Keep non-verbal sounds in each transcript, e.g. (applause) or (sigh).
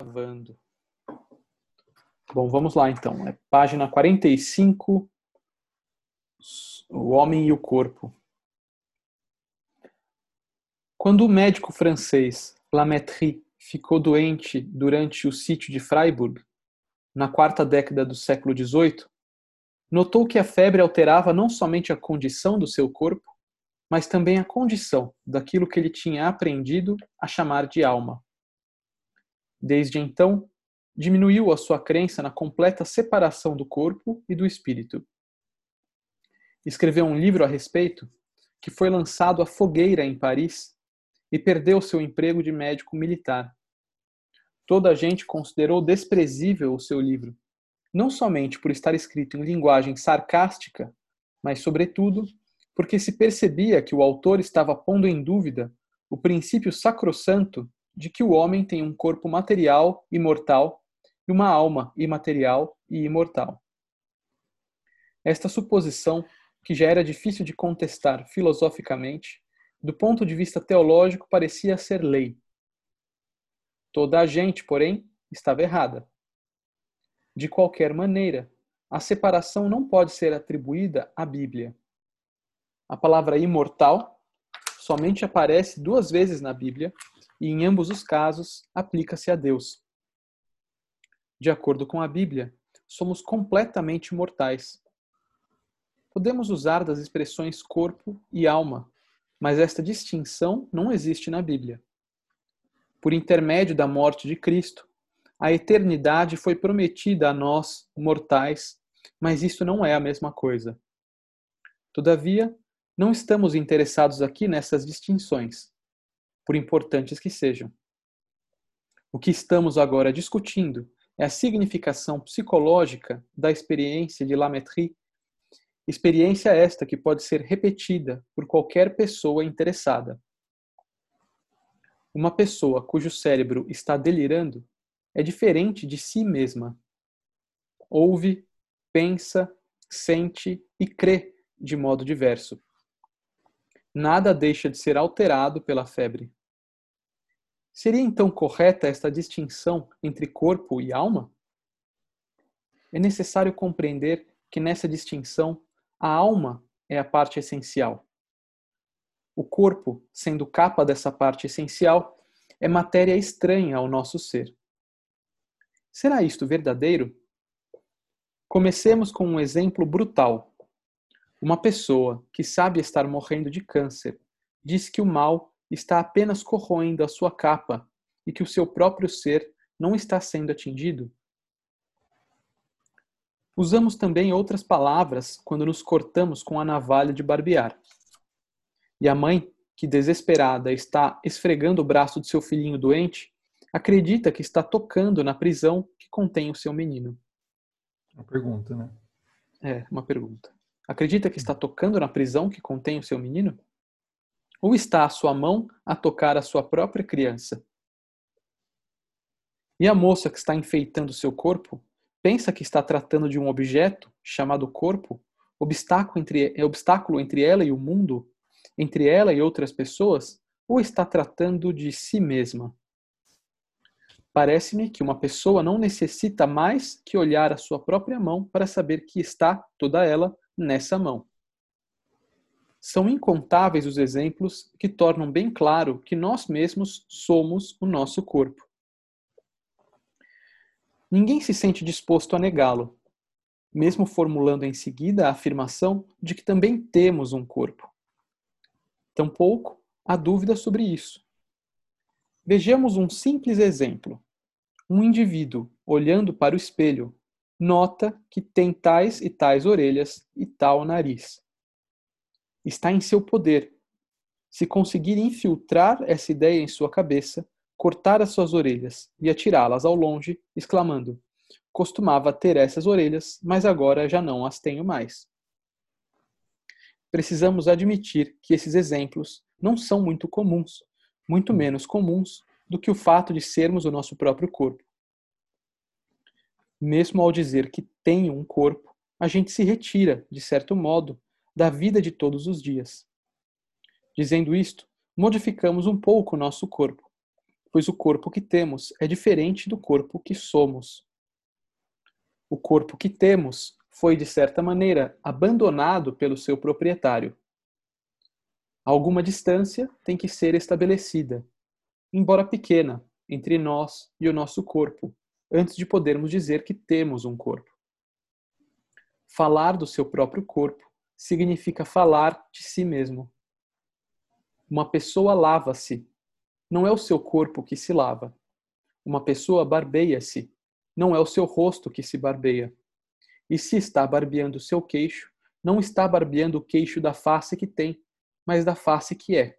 Gravando. Bom, vamos lá então. É página 45, O Homem e o Corpo. Quando o médico francês Lametrie ficou doente durante o sítio de Freiburg, na quarta década do século XVIII, notou que a febre alterava não somente a condição do seu corpo, mas também a condição daquilo que ele tinha aprendido a chamar de alma. Desde então, diminuiu a sua crença na completa separação do corpo e do espírito. Escreveu um livro a respeito, que foi lançado à fogueira em Paris e perdeu seu emprego de médico militar. Toda a gente considerou desprezível o seu livro, não somente por estar escrito em linguagem sarcástica, mas, sobretudo, porque se percebia que o autor estava pondo em dúvida o princípio sacrossanto de que o homem tem um corpo material e mortal e uma alma imaterial e imortal. Esta suposição, que já era difícil de contestar filosoficamente, do ponto de vista teológico parecia ser lei. Toda a gente, porém, estava errada. De qualquer maneira, a separação não pode ser atribuída à Bíblia. A palavra imortal somente aparece duas vezes na Bíblia e, em ambos os casos, aplica-se a Deus. De acordo com a Bíblia, somos completamente mortais. Podemos usar das expressões corpo e alma, mas esta distinção não existe na Bíblia. Por intermédio da morte de Cristo, a eternidade foi prometida a nós, mortais, mas isto não é a mesma coisa. Todavia, não estamos interessados aqui nessas distinções, por importantes que sejam. O que estamos agora discutindo é a significação psicológica da experiência de Lametrie, experiência esta que pode ser repetida por qualquer pessoa interessada. Uma pessoa cujo cérebro está delirando é diferente de si mesma. Ouve, pensa, sente e crê de modo diverso nada deixa de ser alterado pela febre. Seria então correta esta distinção entre corpo e alma? É necessário compreender que nessa distinção a alma é a parte essencial. O corpo, sendo capa dessa parte essencial, é matéria estranha ao nosso ser. Será isto verdadeiro? Comecemos com um exemplo brutal uma pessoa que sabe estar morrendo de câncer diz que o mal está apenas corroendo a sua capa e que o seu próprio ser não está sendo atingido. Usamos também outras palavras quando nos cortamos com a navalha de barbear. E a mãe, que desesperada está esfregando o braço de seu filhinho doente, acredita que está tocando na prisão que contém o seu menino. Uma pergunta, né? É, uma pergunta. Acredita que está tocando na prisão que contém o seu menino? Ou está a sua mão a tocar a sua própria criança? E a moça que está enfeitando seu corpo pensa que está tratando de um objeto chamado corpo, obstáculo entre, é obstáculo entre ela e o mundo, entre ela e outras pessoas, ou está tratando de si mesma? Parece-me que uma pessoa não necessita mais que olhar a sua própria mão para saber que está toda ela nessa mão. São incontáveis os exemplos que tornam bem claro que nós mesmos somos o nosso corpo. Ninguém se sente disposto a negá-lo, mesmo formulando em seguida a afirmação de que também temos um corpo. Tampouco há dúvida sobre isso. Vejamos um simples exemplo. Um indivíduo olhando para o espelho nota que tem tais e tais orelhas e tal nariz. Está em seu poder. Se conseguir infiltrar essa ideia em sua cabeça, cortar as suas orelhas e atirá-las ao longe, exclamando: Costumava ter essas orelhas, mas agora já não as tenho mais. Precisamos admitir que esses exemplos não são muito comuns, muito menos comuns do que o fato de sermos o nosso próprio corpo. Mesmo ao dizer que tenho um corpo, a gente se retira, de certo modo, da vida de todos os dias. Dizendo isto, modificamos um pouco o nosso corpo, pois o corpo que temos é diferente do corpo que somos. O corpo que temos foi, de certa maneira, abandonado pelo seu proprietário. Alguma distância tem que ser estabelecida, embora pequena, entre nós e o nosso corpo, antes de podermos dizer que temos um corpo. Falar do seu próprio corpo significa falar de si mesmo. Uma pessoa lava-se. Não é o seu corpo que se lava. Uma pessoa barbeia-se. Não é o seu rosto que se barbeia. E se está barbeando o seu queixo, não está barbeando o queixo da face que tem, mas da face que é.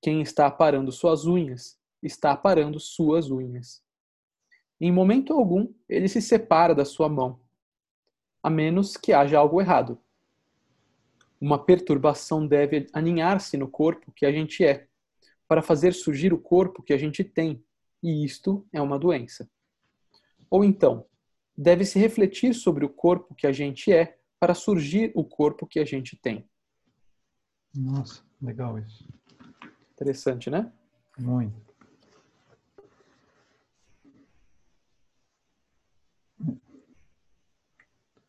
Quem está aparando suas unhas, está aparando suas unhas. Em momento algum, ele se separa da sua mão, a menos que haja algo errado. Uma perturbação deve aninhar-se no corpo que a gente é, para fazer surgir o corpo que a gente tem, e isto é uma doença. Ou então, deve se refletir sobre o corpo que a gente é para surgir o corpo que a gente tem. Nossa, legal isso. Interessante, né? Muito.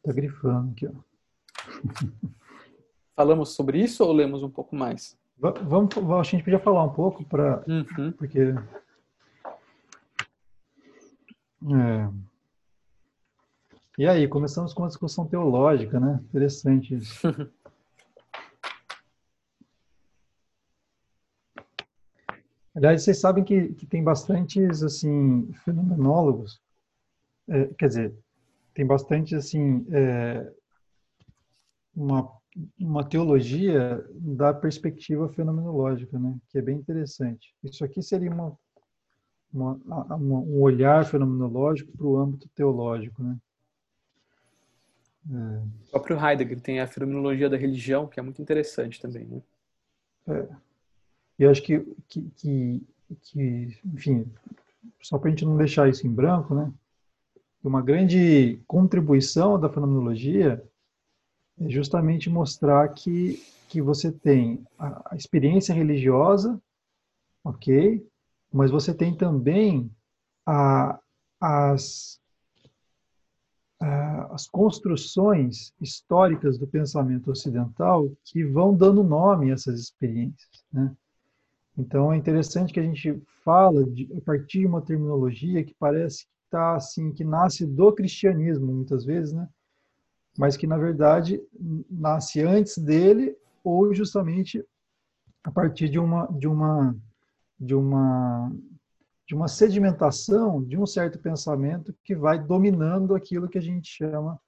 Tá grifando aqui, ó. (laughs) Falamos sobre isso ou lemos um pouco mais? Vamos, a gente podia falar um pouco para, uhum. porque é. E aí, começamos com uma discussão teológica, né? Interessante isso. (laughs) Aliás, vocês sabem que, que tem bastantes, assim, fenomenólogos, é, quer dizer, tem bastante, assim, é, uma uma teologia da perspectiva fenomenológica, né? que é bem interessante. Isso aqui seria uma, uma, uma um olhar fenomenológico para o âmbito teológico. Né? É. O próprio Heidegger tem a fenomenologia da religião, que é muito interessante também. Né? É. Eu acho que, que, que, que enfim, só para a gente não deixar isso em branco, né? uma grande contribuição da fenomenologia é justamente mostrar que, que você tem a, experiência religiosa, ok? Mas você tem também a, as, a, as construções históricas do pensamento ocidental que vão dando nome a essas experiências, né? Então é interessante que a gente fala de, a partir de uma terminologia que parece que está assim, que nasce do cristianismo muitas vezes, né? Mas que na verdade nasce antes dele ou justamente a partir de uma de uma de uma de uma sedimentação de um certo pensamento que vai dominando aquilo que a gente chama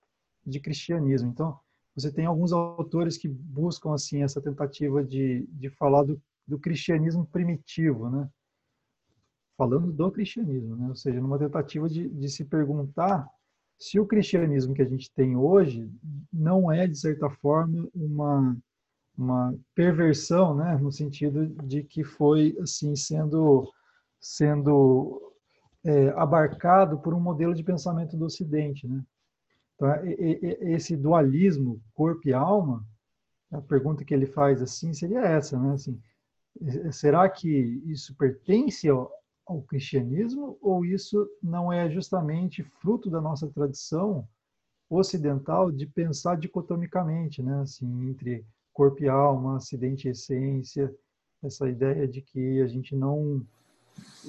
de cristianismo. Então, você tem alguns autores que buscam assim essa tentativa de, de falar do, do cristianismo primitivo, né? Falando do cristianismo, né? Ou seja, numa tentativa de, de se perguntar se o cristianismo que a gente tem hoje não é, de certa forma, uma, uma perversão, né, no sentido de que foi assim sendo, sendo é, abarcado por um modelo de pensamento do Ocidente. Né? Então, esse dualismo corpo e alma, a pergunta que ele faz assim seria essa, né? Assim, será que isso pertence ao, ao cristianismo ou isso não é justamente fruto da nossa tradição ocidental de pensar dicotomicamente, né, assim, entre corpo e alma, acidente e essência, essa ideia de que a gente não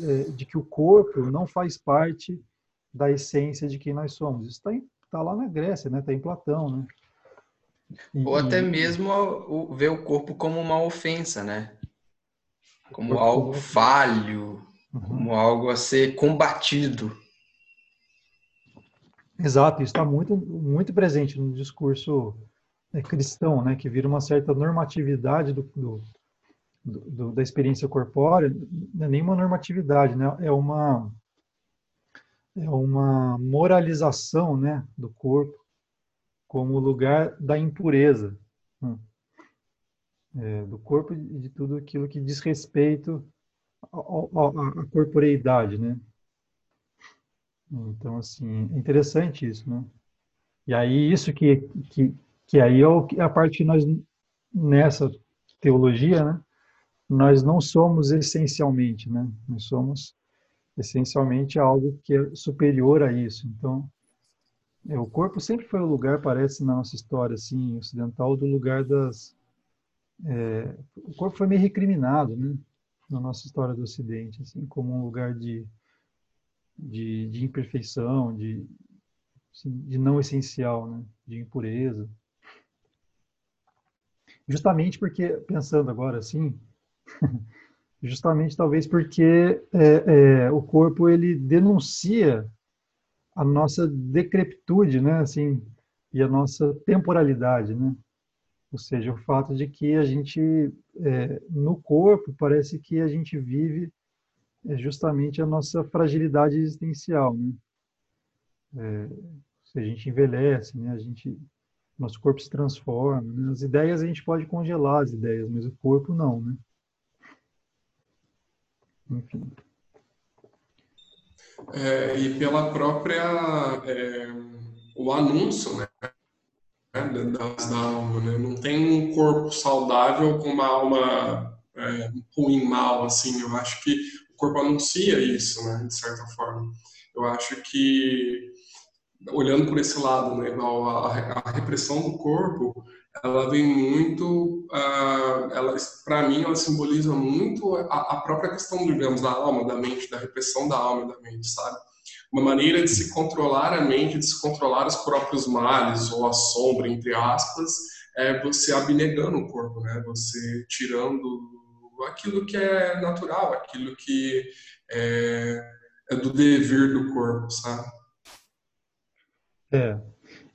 é, de que o corpo não faz parte da essência de quem nós somos. Isso está tá lá na Grécia, né? Está em Platão, né? E, Ou até mesmo ver o corpo como uma ofensa, né? Como algo falho, uhum. como algo a ser combatido. Exato, isso está muito, muito presente no discurso né, cristão, né, que vira uma certa normatividade do, do, do, da experiência corpórea, não é nenhuma normatividade, né, é uma é uma moralização, né, do corpo como lugar da impureza, né, é, do corpo e de tudo aquilo que diz respeito a, a corporeidade, né? Então, assim, é interessante isso, né? E aí, isso que, que, que aí é a parte que nós, nessa teologia, né? nós não somos essencialmente, né? Nós somos essencialmente algo que é superior a isso. Então, é, o corpo sempre foi o lugar, parece na nossa história assim ocidental, do lugar das é, o corpo foi meio recriminado, né? Na nossa história do Ocidente, assim, como um lugar de de, de imperfeição, de assim, de não essencial, né? De impureza. Justamente porque pensando agora assim (laughs) justamente talvez porque é, é, o corpo ele denuncia a nossa decrepitude, né, assim, e a nossa temporalidade, né? Ou seja, o fato de que a gente é, no corpo parece que a gente vive é, justamente a nossa fragilidade existencial, né? É, se a gente envelhece, né? A gente nosso corpo se transforma, né? As ideias a gente pode congelar as ideias, mas o corpo não, né? Enfim. É, e pela própria é, o anúncio né, das, da alma, né? não tem um corpo saudável com uma alma é, ruim, mal, assim, eu acho que o corpo anuncia isso, né, de certa forma. Eu acho que, olhando por esse lado, né, a, a repressão do corpo, ela vem muito, uh, para mim ela simboliza muito a, a, própria questão, digamos, da alma, da mente, da repressão da alma e da mente, sabe? Uma maneira de se controlar a mente, de se controlar os próprios males ou a sombra, entre aspas, é você abnegando o corpo, né? Você tirando aquilo que é natural, aquilo que é, é do dever do corpo, sabe? É,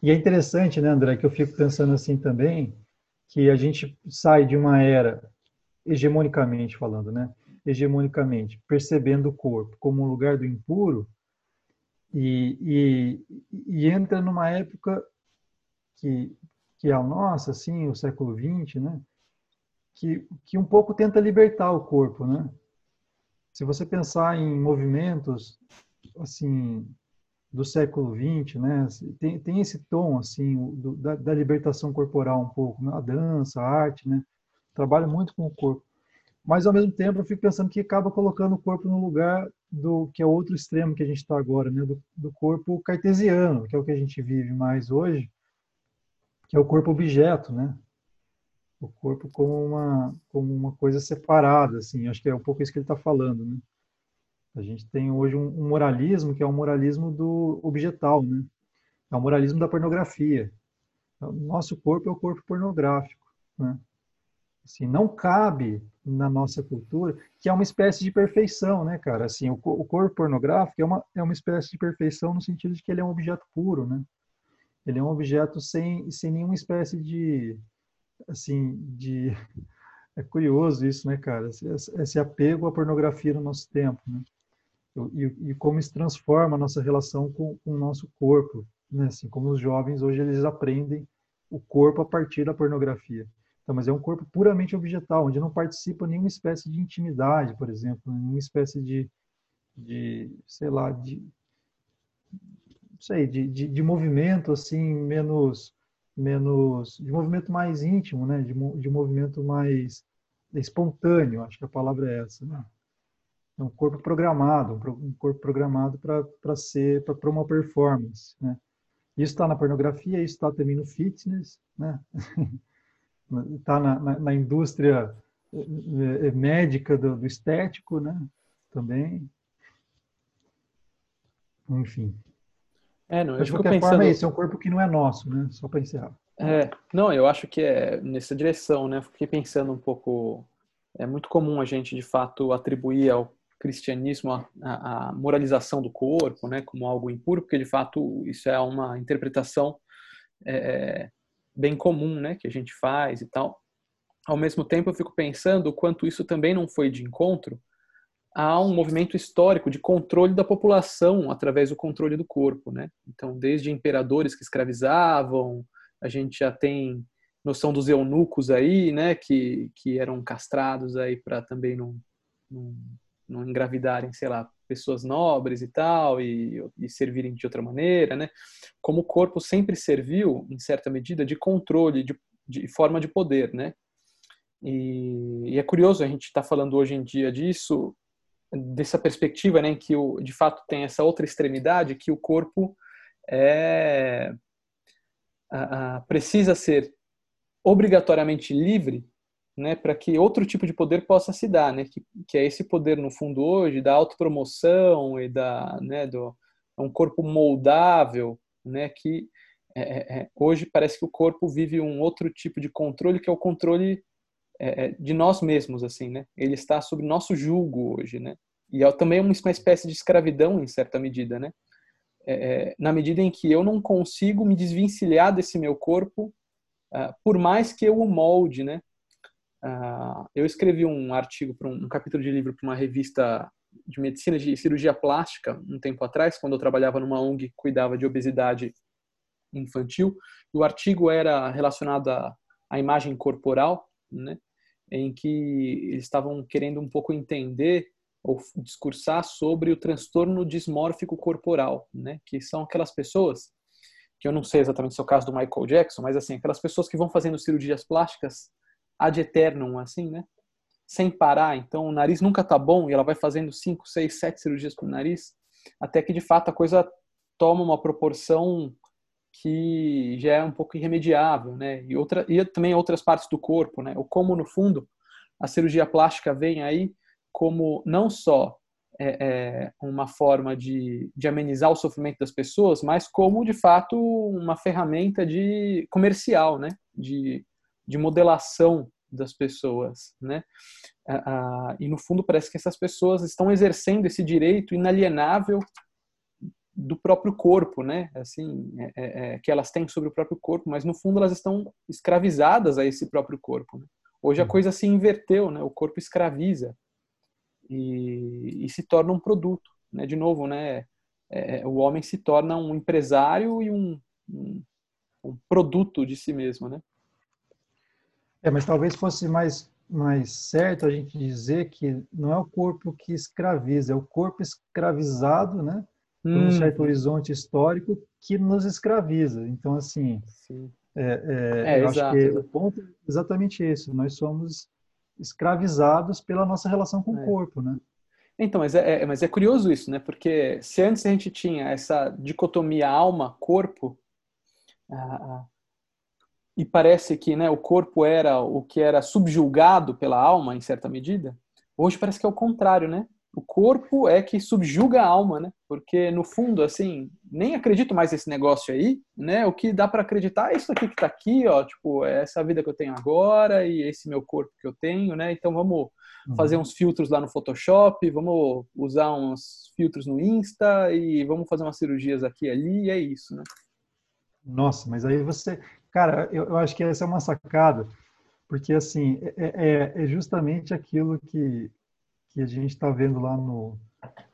e é interessante, né, André, que eu fico pensando assim também, que a gente sai de uma era, hegemonicamente falando, né, hegemonicamente, percebendo o corpo como um lugar do impuro, e, e, e entra numa época que, que é a nossa, assim, o século XX, né, que, que um pouco tenta libertar o corpo, né? Se você pensar em movimentos, assim, do século XX, né? Tem, tem esse tom assim do, da, da, libertação corporal um pouco, né? a dança, a arte, né? Trabalha muito com o corpo, mas ao mesmo tempo eu fico pensando que acaba colocando o corpo no lugar do que é outro extremo que a gente está agora, né? Do, do, corpo cartesiano, que é o que a gente vive mais hoje, que é o corpo objeto, né? O corpo como uma como uma coisa separada, assim. Acho que é um pouco isso que ele está falando, né? A gente tem hoje um, moralismo que é o um moralismo do objetal, né? É o moralismo da pornografia. O nosso corpo é o corpo pornográfico, né? Assim, não cabe na nossa cultura, que é uma espécie de perfeição, né, cara? Assim, o, o corpo pornográfico é uma, é uma espécie de perfeição no sentido de que ele é um objeto puro, né? Ele é um objeto sem, sem nenhuma espécie de, assim, de... (laughs) É curioso isso, né, cara? Esse, esse apego à pornografia no nosso tempo, né? e, e como isso transforma a nossa relação com, com o nosso corpo, né? Assim, como os jovens hoje eles aprendem o corpo a partir da pornografia. Então, mas é um corpo puramente objetal, onde não participa nenhuma espécie de intimidade, por exemplo, nenhuma espécie de, de sei lá, de, sei, de, de, de movimento assim menos, menos, de movimento mais íntimo, né? De, de movimento mais espontâneo, acho que a palavra é essa, né? é um corpo programado, um corpo programado para ser para uma performance, né? Isso está na pornografia, isso está também no fitness, né? (laughs) Está na, na, na, indústria eh, eh, médica do, do, estético, né? Também. Enfim. É, não, de qualquer pensando... forma, é isso é um corpo que não é nosso, né? Só para encerrar. É, não, eu acho que é nessa direção, né? Fiquei pensando um pouco. É muito comum a gente, de fato, atribuir ao cristianismo a, a, a, moralização do corpo, né, como algo impuro, porque de fato isso é uma interpretação é, bem comum, né, que a gente faz e tal. Ao mesmo tempo, eu fico pensando o quanto isso também não foi de encontro a um movimento histórico de controle da população através do controle do corpo, né? Então, desde imperadores que escravizavam, a gente já tem noção dos eunucos aí, né, que, que eram castrados aí para também não, não não engravidarem, sei lá, pessoas nobres e tal, e, e servirem de outra maneira, né? Como o corpo sempre serviu, em certa medida, de controle, de, de forma de poder, né? E, e é curioso a gente estar tá falando hoje em dia disso, dessa perspectiva, né, em que o, de fato tem essa outra extremidade, que o corpo é, a, a, precisa ser obrigatoriamente livre né, para que outro tipo de poder possa se dar, né, que, que é esse poder no fundo hoje da autopromoção e da, né, do é um corpo moldável, né, que é, é, é, hoje parece que o corpo vive um outro tipo de controle que é o controle é, é de nós mesmos, assim, né? Ele está sob nosso julgo hoje, né? E é também uma espécie de escravidão em certa medida, né? Na medida em que eu não consigo me desvencilhar desse meu corpo, uh, por mais que eu o molde, né? Uh, eu escrevi um artigo para um, um, capítulo de livro para uma revista de medicina de cirurgia plástica um tempo atrás, quando eu trabalhava numa ONG que cuidava de obesidade infantil. O artigo era relacionado à, à imagem corporal, né? Em que eles estavam querendo um pouco entender ou discursar sobre o transtorno dismórfico corporal, né? Que são aquelas pessoas que eu não sei exatamente se é o caso do Michael Jackson, mas assim, aquelas pessoas que vão fazendo cirurgias plásticas ad eternum, assim, né? Sem parar. Então, o nariz nunca tá bom e ela vai fazendo cinco, seis, sete cirurgias pro nariz, até que de fato a coisa toma uma proporção que já é um pouco irremediável, né? E outra e também outras partes do corpo, né? O como no fundo a cirurgia plástica vem aí como não só é, é uma forma de, de amenizar o sofrimento das pessoas, mas como de fato uma ferramenta de comercial, né? De, de modelação das pessoas, né? Ah, e no fundo parece que essas pessoas estão exercendo esse direito inalienável do próprio corpo, né? Assim, é, é, é, que elas têm sobre o próprio corpo, mas no fundo elas estão escravizadas a esse próprio corpo. Né? Hoje a uhum. coisa se inverteu, né? O corpo escraviza e, e se torna um produto, né? De novo, né? É, é, o homem se torna um empresário e um, um, um produto de si mesmo, né? É, mas talvez fosse mais mais certo a gente dizer que não é o corpo que escraviza, é o corpo escravizado, né? por um certo hum. horizonte histórico que nos escraviza. Então, assim, é, é, é, eu exato. acho que o ponto é exatamente esse. Nós somos escravizados pela nossa relação com o é. corpo, né? Então, mas é, é, mas é curioso isso, né? Porque se antes a gente tinha essa dicotomia alma-corpo, ah, ah, e parece que né, o corpo era o que era subjulgado pela alma, em certa medida, hoje parece que é o contrário, né? o corpo é que subjuga a alma, né? Porque no fundo, assim, nem acredito mais nesse negócio aí, né? O que dá para acreditar é isso aqui que tá aqui, ó, tipo, é essa vida que eu tenho agora e esse meu corpo que eu tenho, né? Então vamos uhum. fazer uns filtros lá no Photoshop, vamos usar uns filtros no Insta e vamos fazer umas cirurgias aqui e ali, e é isso, né? Nossa, mas aí você, cara, eu, eu acho que essa é uma sacada, porque assim, é, é, é justamente aquilo que que a gente está vendo lá no,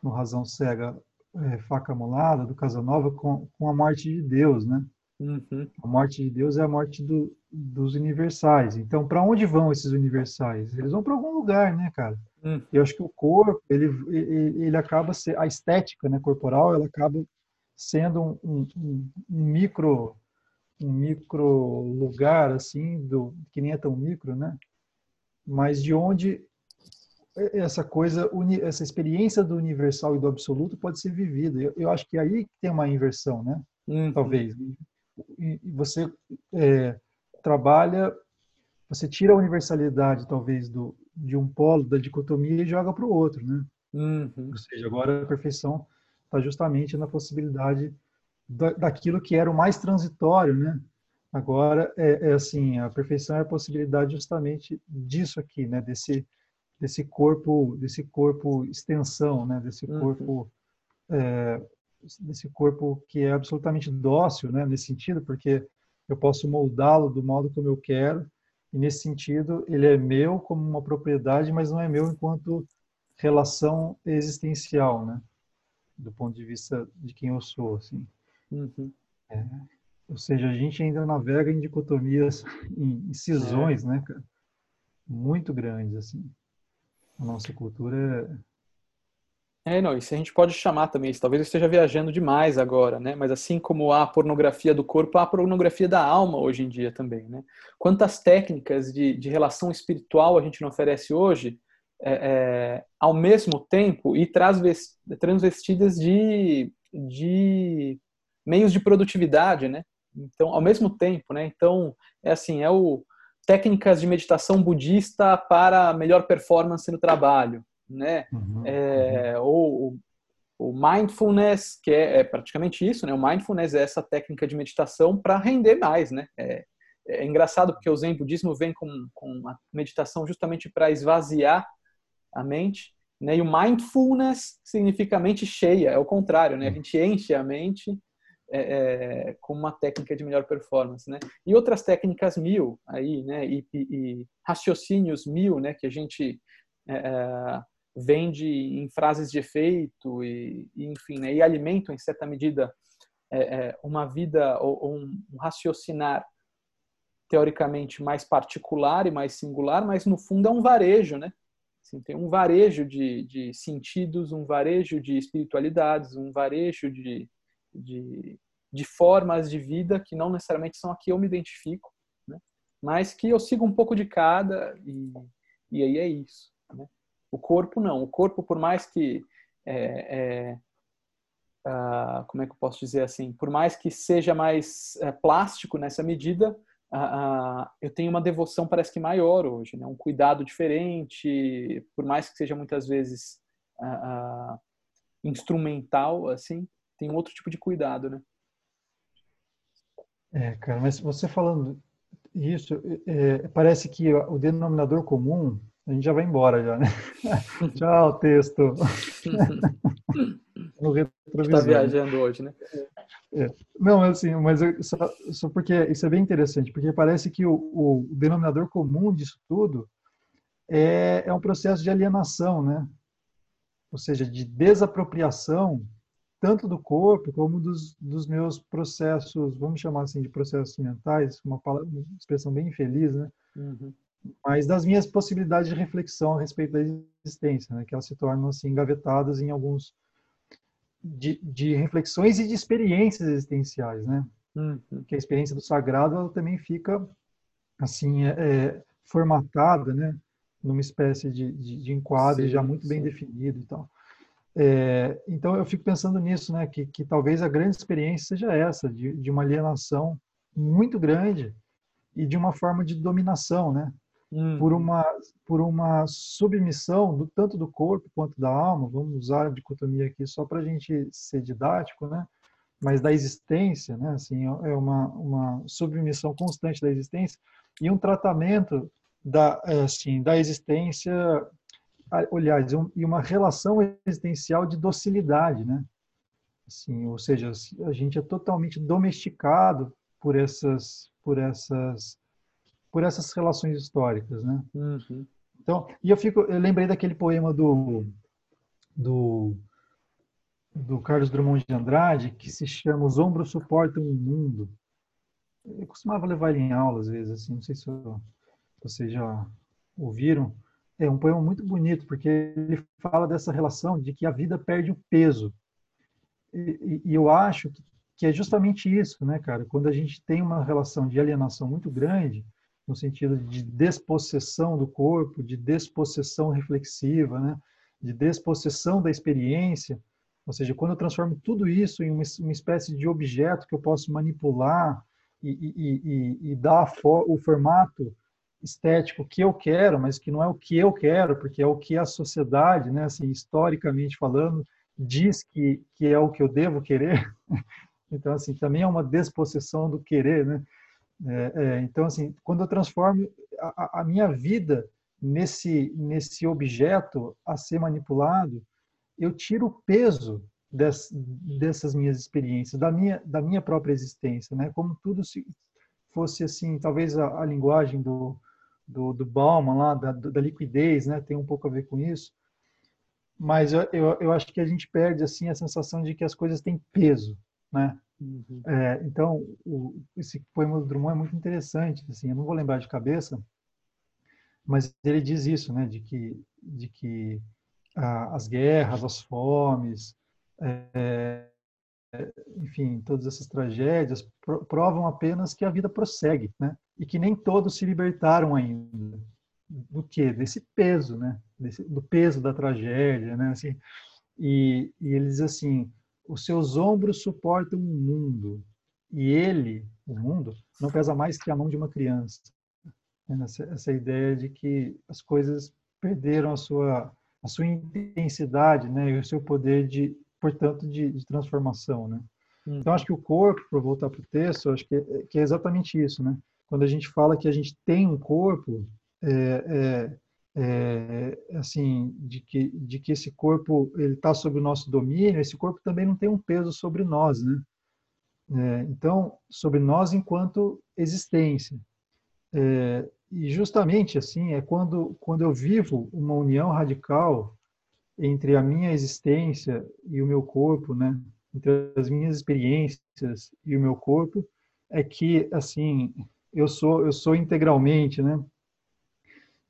no Razão Cega, é, Faca Molada, do Casanova, com, com a morte de Deus, né? Uhum. A morte de Deus é a morte do, dos universais. Então, para onde vão esses universais? Eles vão para algum lugar, né, cara? Uhum. Eu acho que o corpo, ele, ele, ele acaba ser a estética, né, corporal, ela acaba sendo um, um, um micro um micro lugar assim do que nem é tão micro, né? Mas de onde essa coisa, essa experiência do universal e do absoluto pode ser vivida. Eu, eu acho que aí tem uma inversão, né? Uhum. Talvez. E, você é, trabalha, você tira a universalidade, talvez, do, de um polo da dicotomia e joga para o outro, né? Uhum. Ou seja, agora a perfeição está justamente na possibilidade da, daquilo que era o mais transitório, né? Agora é, é assim, a perfeição é a possibilidade justamente disso aqui, né? Desse desse corpo, desse corpo extensão, né? Desse uhum. corpo, é, desse corpo que é absolutamente dócil, né? Nesse sentido, porque eu posso moldá-lo do modo como eu quero. E nesse sentido, ele é meu como uma propriedade, mas não é meu enquanto relação existencial, né? Do ponto de vista de quem eu sou, assim. Uhum. É. Ou seja, a gente ainda navega em dicotomias, em, cisões, é. né, Muito grandes, assim a nossa cultura É, não, isso a gente pode chamar também, talvez eu esteja viajando demais agora, né? Mas assim como há a pornografia do corpo, há a pornografia da alma hoje em dia também, né? Quantas técnicas de, de relação espiritual a gente não oferece hoje, é, é, ao mesmo tempo, e transvestidas de, de meios de produtividade, né? Então, ao mesmo tempo, né? Então, é assim, é o técnicas de meditação budista para melhor performance no trabalho, né? Uhum, é, uhum. Ou o mindfulness, que é, é, praticamente isso, né? O mindfulness é essa técnica de meditação para render mais, né? É, é, engraçado porque o Zen budismo vem com, com a meditação justamente para esvaziar a mente, né? E o mindfulness significa mente cheia, é o contrário, né? A gente enche a mente é, é, com uma técnica de melhor performance, né? E outras técnicas mil aí, né? E, e, e raciocínios mil, né? Que a gente é, é vende em frases de efeito e, e enfim, né? E alimentam em certa medida é, é, uma vida ou, ou um raciocinar teoricamente mais particular e mais singular, mas no fundo é um varejo, né? Assim, tem um varejo de, de sentidos, um varejo de espiritualidades, um varejo de, de, de formas de vida que não necessariamente são a que eu me identifico, né? mas que eu sigo um pouco de cada e, e aí é isso. Né? O corpo não. O corpo, por mais que é, é, uh, como é que eu posso dizer assim, por mais que seja mais é, plástico nessa medida, eu tenho uma devoção parece que maior hoje, né? Um cuidado diferente, por mais que seja muitas vezes instrumental, assim, tem outro tipo de cuidado, né? É, cara, mas você falando isso, é, parece que o denominador comum, a gente já vai embora já, né? (laughs) Tchau, texto. no retrovisor. Está viajando hoje, né? É. Não, assim, mas eu, só, só, porque isso é bem interessante, porque parece que o, o denominador comum disso tudo é, é um processo de alienação, né? Ou seja, de desapropriação tanto do corpo como dos, dos meus processos, vamos chamar assim de processos mentais, uma, palavra, uma expressão bem infeliz, né? Uhum. Mas das minhas possibilidades de reflexão a respeito da existência, né? Que elas se tornam assim engavetadas em alguns de, de reflexões e de experiências existenciais, né? Uhum. Que a experiência do sagrado ela também fica assim é, é, formatada, né? Numa espécie de, de, de enquadre sim, já muito sim. bem definido e tal. É, então eu fico pensando nisso, né, que, que talvez a grande experiência seja essa, de, de uma alienação muito grande e de uma forma de dominação, né, hum. por uma por uma submissão do tanto do corpo quanto da alma. Vamos usar a dicotomia aqui só para a gente ser didático, né, mas da existência, né, assim é uma uma submissão constante da existência e um tratamento da é, assim da existência aliás, um, e uma relação existencial de docilidade, né? Assim, ou seja, a gente é totalmente domesticado por essas, por essas, por essas relações históricas, né? Uhum. Então, e eu fico, eu lembrei daquele poema do do do Carlos Drummond de Andrade que se chama Os ombros suportam o mundo. Eu costumava levar ele em aula às vezes, assim, não sei se vocês já ouviram é um poema muito bonito, porque ele fala dessa relação de que a vida perde o peso. E, e, eu acho que, que é justamente isso, né, cara? Quando a gente tem uma relação de alienação muito grande, no sentido de despossessão do corpo, de despossessão reflexiva, né? de despossessão da experiência, ou seja, quando eu transformo tudo isso em uma, uma espécie de objeto que eu posso manipular e, e, e, e dar o formato estético que eu quero, mas que não é o que eu quero, porque é o que a sociedade, né, assim, historicamente falando, diz que, que é o que eu devo querer. (laughs) Então, assim, também é uma despossessão do querer, né? É, é, então, assim, quando eu transformo a, a, minha vida nesse nesse objeto a ser manipulado, eu tiro o peso des, dessas minhas experiências, da minha da minha própria existência, né? Como tudo se fosse assim, talvez a, a linguagem do do, do Bauman lá, da, da liquidez, né? Tem um pouco a ver com isso. Mas eu, eu, eu acho que a gente perde, assim, a sensação de que as coisas têm peso, né? Uhum. É, então, o, esse poema do Drummond é muito interessante, assim, eu não vou lembrar de cabeça, mas ele diz isso, né, de que, de que as guerras, as fomes, é, enfim, todas essas tragédias provam apenas que a vida prossegue, né? E que nem todos se libertaram ainda do que desse peso, né? Desse, do peso da tragédia, né? Assim, e, e ele diz assim: os seus ombros suportam o mundo e ele, o mundo, não pesa mais que a mão de uma criança. Essa, essa ideia de que as coisas perderam a sua a sua intensidade, né, e o seu poder de portanto, de, de transformação, né? Hum. Então, acho que o corpo, para voltar para o texto, acho que é, que é, exatamente isso, né? Quando a gente fala que a gente tem um corpo, é, é, é assim, de que, de que esse corpo ele está sob o nosso domínio, esse corpo também não tem um peso sobre nós, né? É, então, sobre nós enquanto existência. É, e justamente assim é quando quando eu vivo uma união radical entre a minha existência e o meu corpo, né? Entre as minhas experiências e o meu corpo, é que assim eu sou eu sou integralmente, né?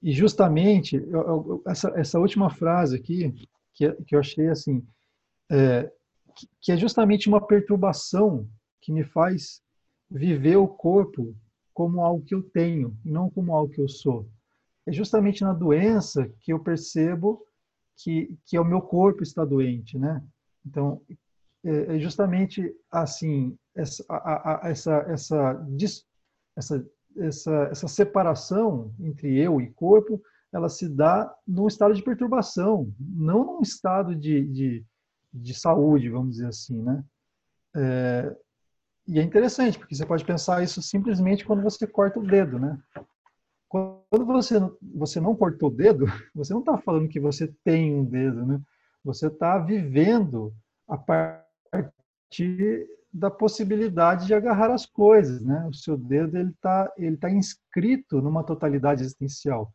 E justamente eu, eu, essa essa última frase aqui que que eu achei assim é, que é justamente uma perturbação que me faz viver o corpo como algo que eu tenho e não como algo que eu sou. É justamente na doença que eu percebo que, que é o meu corpo está doente, né? Então, é, é justamente assim, essa, a, a, essa, essa, essa, essa, essa separação entre eu e corpo, ela se dá num estado de perturbação, não num estado de, de, de saúde, vamos dizer assim, né? É, e é interessante, porque você pode pensar isso simplesmente quando você corta o dedo, né? Quando você, você não cortou o dedo, (laughs) você não está falando que você tem um dedo, né? Você está vivendo a partir da possibilidade de agarrar as coisas, né? O seu dedo ele está ele tá inscrito numa totalidade existencial.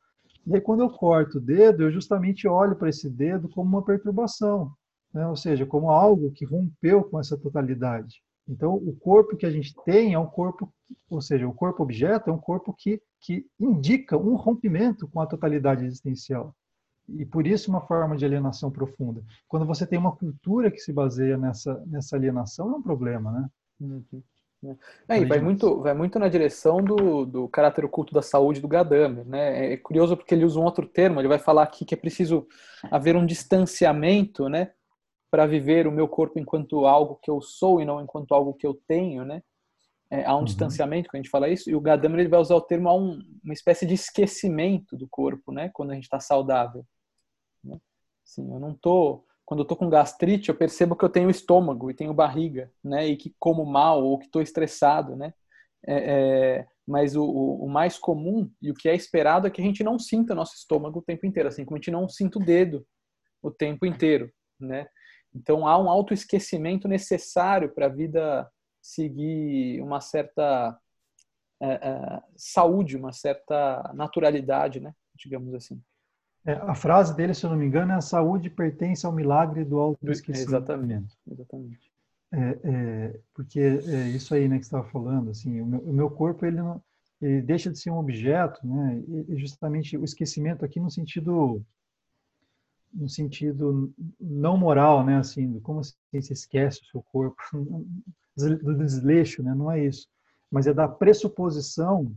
E aí quando eu corto o dedo, eu justamente olho para esse dedo como uma perturbação, né? Ou seja, como algo que rompeu com essa totalidade. Então, o corpo que a gente tem é um corpo, ou seja, o corpo objeto é um corpo que, que indica um rompimento com a totalidade existencial. E por isso uma forma de alienação profunda. Quando você tem uma cultura que se baseia nessa, nessa alienação, é um problema, né? Uhum. É, e vai muito, vai muito na direção do, do caráter oculto da saúde do Gadamer. Né? É curioso porque ele usa um outro termo, ele vai falar aqui que é preciso haver um distanciamento né, para viver o meu corpo enquanto algo que eu sou e não enquanto algo que eu tenho, né? É, há um uhum. distanciamento quando a gente fala isso, e o Gadamer ele vai usar o termo há um, uma espécie de esquecimento do corpo, né? Quando a gente está saudável. Assim, eu não tô quando eu tô com gastrite, eu percebo que eu tenho estômago e tenho barriga, né? E que como mal ou que estou estressado, né? É, é, mas o, o, mais comum e o que é esperado é que a gente não sinta nosso estômago o tempo inteiro, assim como a gente não sinta o dedo o tempo inteiro, né? Então há um autoesquecimento necessário para a vida seguir uma certa é, é, saúde, uma certa naturalidade, né? digamos assim. É, a frase dele, se eu não me engano, é a saúde pertence ao milagre do autoesquecimento. Exatamente, exatamente. É, é, porque é isso aí né, que você estava falando, assim, o meu, o meu corpo ele, não, ele deixa de ser um objeto, né, e justamente o esquecimento aqui no sentido no sentido não moral, né, assim, como assim se esquece o seu corpo, (laughs) do desleixo, né, não é isso, mas é da pressuposição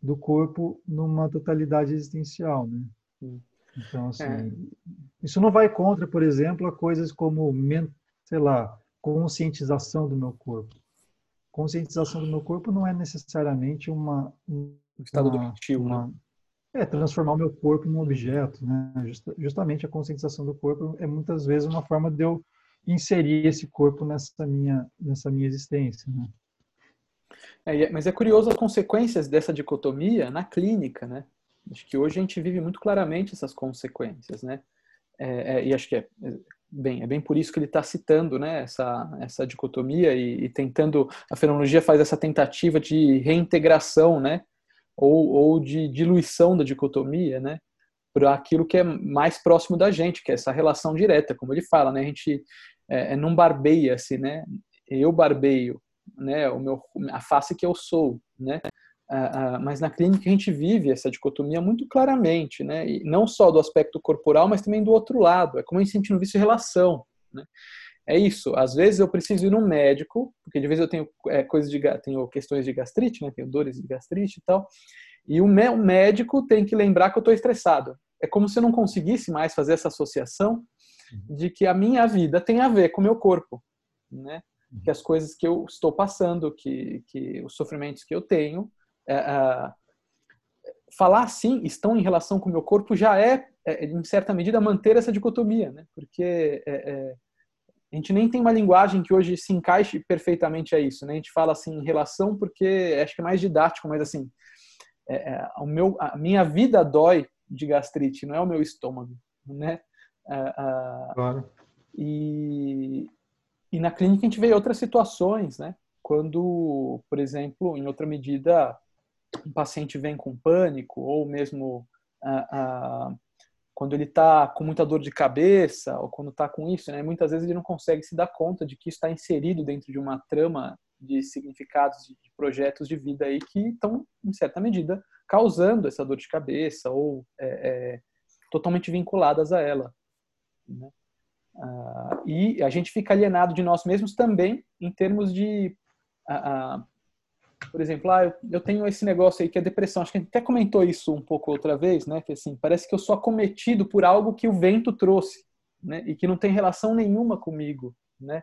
do corpo numa totalidade existencial, né? Então, assim, é. isso não vai contra, por exemplo, a coisas como, sei lá, conscientização do meu corpo. Conscientização do meu corpo não é necessariamente uma, um estado uma, doentio, uma, né? É, transformar o meu corpo num objeto, né? Justamente a conscientização do corpo é muitas vezes uma forma de eu inserir esse corpo nessa minha, nessa minha existência, né? É, mas é curioso as consequências dessa dicotomia na clínica, né? Acho que hoje a gente vive muito claramente essas consequências, né? É, é, e acho que é, é bem, é bem por isso que ele está citando, né? Essa essa dicotomia e, e, tentando a fenomenologia faz essa tentativa de reintegração, né? ou, ou de diluição da dicotomia, né? Para aquilo que é mais próximo da gente, que é essa relação direta, como ele fala, né? A gente é, é não barbeia-se, né? Eu barbeio, né? O meu, a face que eu sou, né? Uh, uh, mas na clínica a gente vive essa dicotomia muito claramente, né? E não só do aspecto corporal, mas também do outro lado. É como a gente não visse relação, né? É isso. Às vezes eu preciso ir num médico, porque de vez eu tenho é, coisas de tenho questões de gastrite, né? Tenho dores de gastrite e tal. E o médico tem que lembrar que eu estou estressado. É como se eu não conseguisse mais fazer essa associação de que a minha vida tem a ver com o meu corpo, né? Que as coisas que eu estou passando, que, que os sofrimentos que eu tenho, é, é, falar assim estão em relação com o meu corpo já é, é em certa medida, manter essa dicotomia, né? Porque é, é, a gente nem tem uma linguagem que hoje se encaixe perfeitamente a isso, né? A gente fala assim em relação porque acho que é mais didático, mas assim, o meu, a minha vida dói de gastrite, não é o meu estômago, né? claro. E, e na clínica a gente vê outras situações, né? Quando, por exemplo, em outra medida, um paciente vem com pânico ou mesmo quando ele está com muita dor de cabeça ou quando está com isso, né? Muitas vezes ele não consegue se dar conta de que está inserido dentro de uma trama de significados de projetos de vida aí que estão, em certa medida, causando essa dor de cabeça ou é, é, totalmente vinculadas a ela. Né? Ah, e a gente fica alienado de nós mesmos também em termos de, ah, ah, por exemplo, ah, eu, eu, tenho esse negócio aí que é depressão. Acho que a gente até comentou isso um pouco outra vez, né? Que assim parece que eu sou acometido por algo que o vento trouxe, né? E que não tem relação nenhuma comigo, né?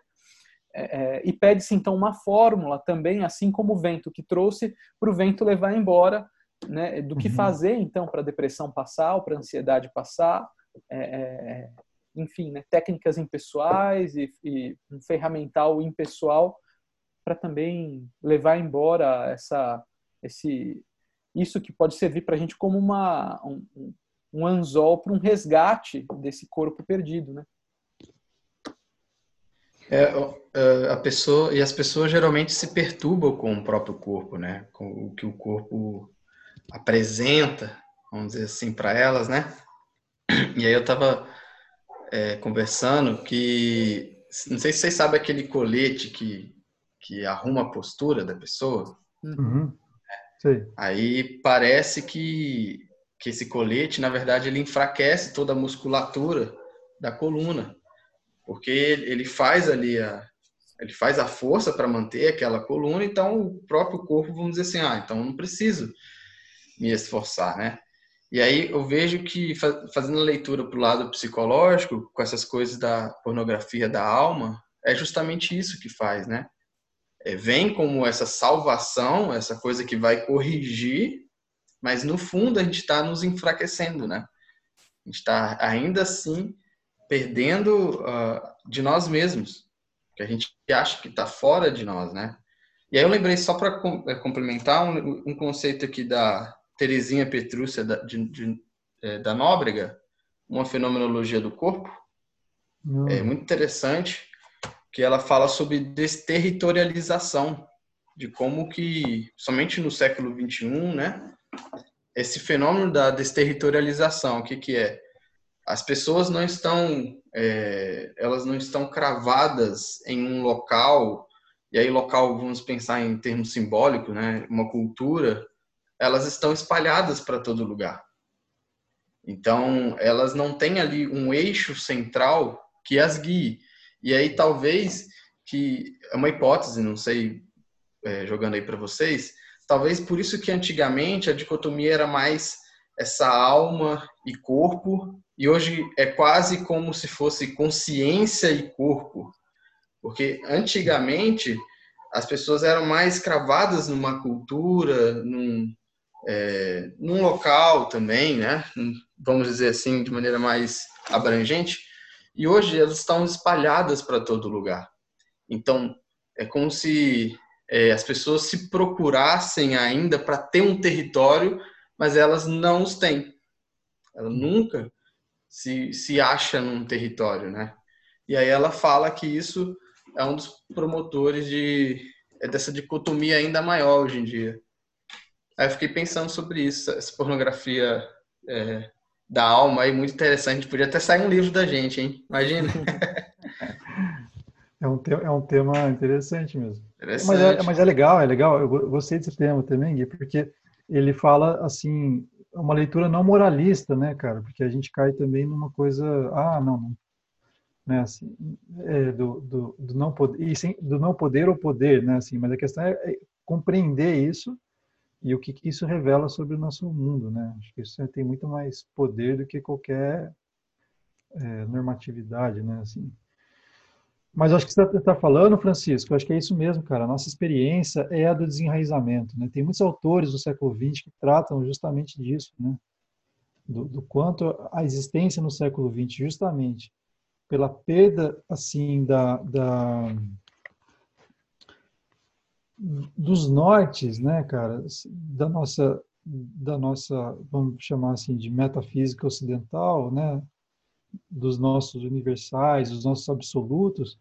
É, é, e pede-se então uma fórmula também, assim como o vento que trouxe, para o vento levar embora, né? Do que uhum. fazer então para a depressão passar ou para a ansiedade passar. É, é, é enfim, né, técnicas impessoais e, e um ferramental impessoal para também levar embora essa, esse, isso que pode servir para a gente como uma, um, um anzol para um resgate desse corpo perdido, né? É, é, a pessoa e as pessoas geralmente se perturbam com o próprio corpo, né? Com o que o corpo apresenta, vamos dizer assim, para elas, né? E aí eu estava é, conversando que não sei se vocês sabem aquele colete que, que arruma a postura da pessoa. Uhum. É. Aí parece que, que esse colete, na verdade, ele enfraquece toda a musculatura da coluna, porque ele faz ali a ele faz a força para manter aquela coluna, então o próprio corpo, vamos dizer assim, ah, então não preciso me esforçar, né? E aí eu vejo que, fazendo a leitura para o lado psicológico, com essas coisas da pornografia da alma, é justamente isso que faz, né? É, vem como essa salvação, essa coisa que vai corrigir, mas no fundo a gente está nos enfraquecendo, né? A gente está ainda assim perdendo uh, de nós mesmos, que a gente acha que está fora de nós, né? E aí eu lembrei só para é, complementar um, um conceito aqui da Terezinha Petrúcia da, de, de, é, da Nóbrega, uma fenomenologia do corpo. Hum. É muito interessante que ela fala sobre desterritorialização, de como que, somente no século XXI, né, esse fenômeno da desterritorialização, o que, que é? As pessoas não estão, é, elas não estão cravadas em um local, e aí local, vamos pensar em termos simbólicos, né, uma cultura, elas estão espalhadas para todo lugar. Então, elas não têm ali um eixo central que as guie. E aí, talvez, que é uma hipótese, não sei, é, jogando aí para vocês, talvez por isso que antigamente a dicotomia era mais essa alma e corpo, e hoje é quase como se fosse consciência e corpo. Porque antigamente as pessoas eram mais cravadas numa cultura, num, é, num local também, né? Vamos dizer assim, de maneira mais abrangente. E hoje elas estão espalhadas para todo lugar. Então, é como se é, as pessoas se procurassem ainda para ter um território, mas elas não os têm. Ela nunca se, se acha num território, né? E aí ela fala que isso é um dos promotores de é dessa dicotomia ainda maior hoje em dia. Aí eu fiquei pensando sobre isso, essa pornografia é, da alma aí, muito interessante. Podia até sair um livro da gente, hein? Imagina. (laughs) É um, te, é um tema interessante mesmo. Interessante. Mas, é, mas é legal, é legal. Eu gostei desse tema também, Gui, porque ele fala assim, uma leitura não moralista, né, cara? Porque a gente cai também numa coisa, ah, não, não né, assim, é, do, do, do, não poder, e sem, do não poder ou poder, né, assim, mas a questão é, é compreender isso e o que, isso revela sobre o nosso mundo, né? Acho que isso tem muito mais poder do que qualquer é, normatividade, né? Assim. Mas acho que você está tá falando, Francisco, acho que é isso mesmo, cara. A nossa experiência é a do desenraizamento, né? Tem muitos autores do século XX que tratam justamente disso, né? Do, do quanto a existência no século XX, justamente pela perda, assim, da, da dos nortes, né, cara, da nossa da nossa, vamos chamar assim, de metafísica ocidental, né, dos nossos universais, dos nossos absolutos,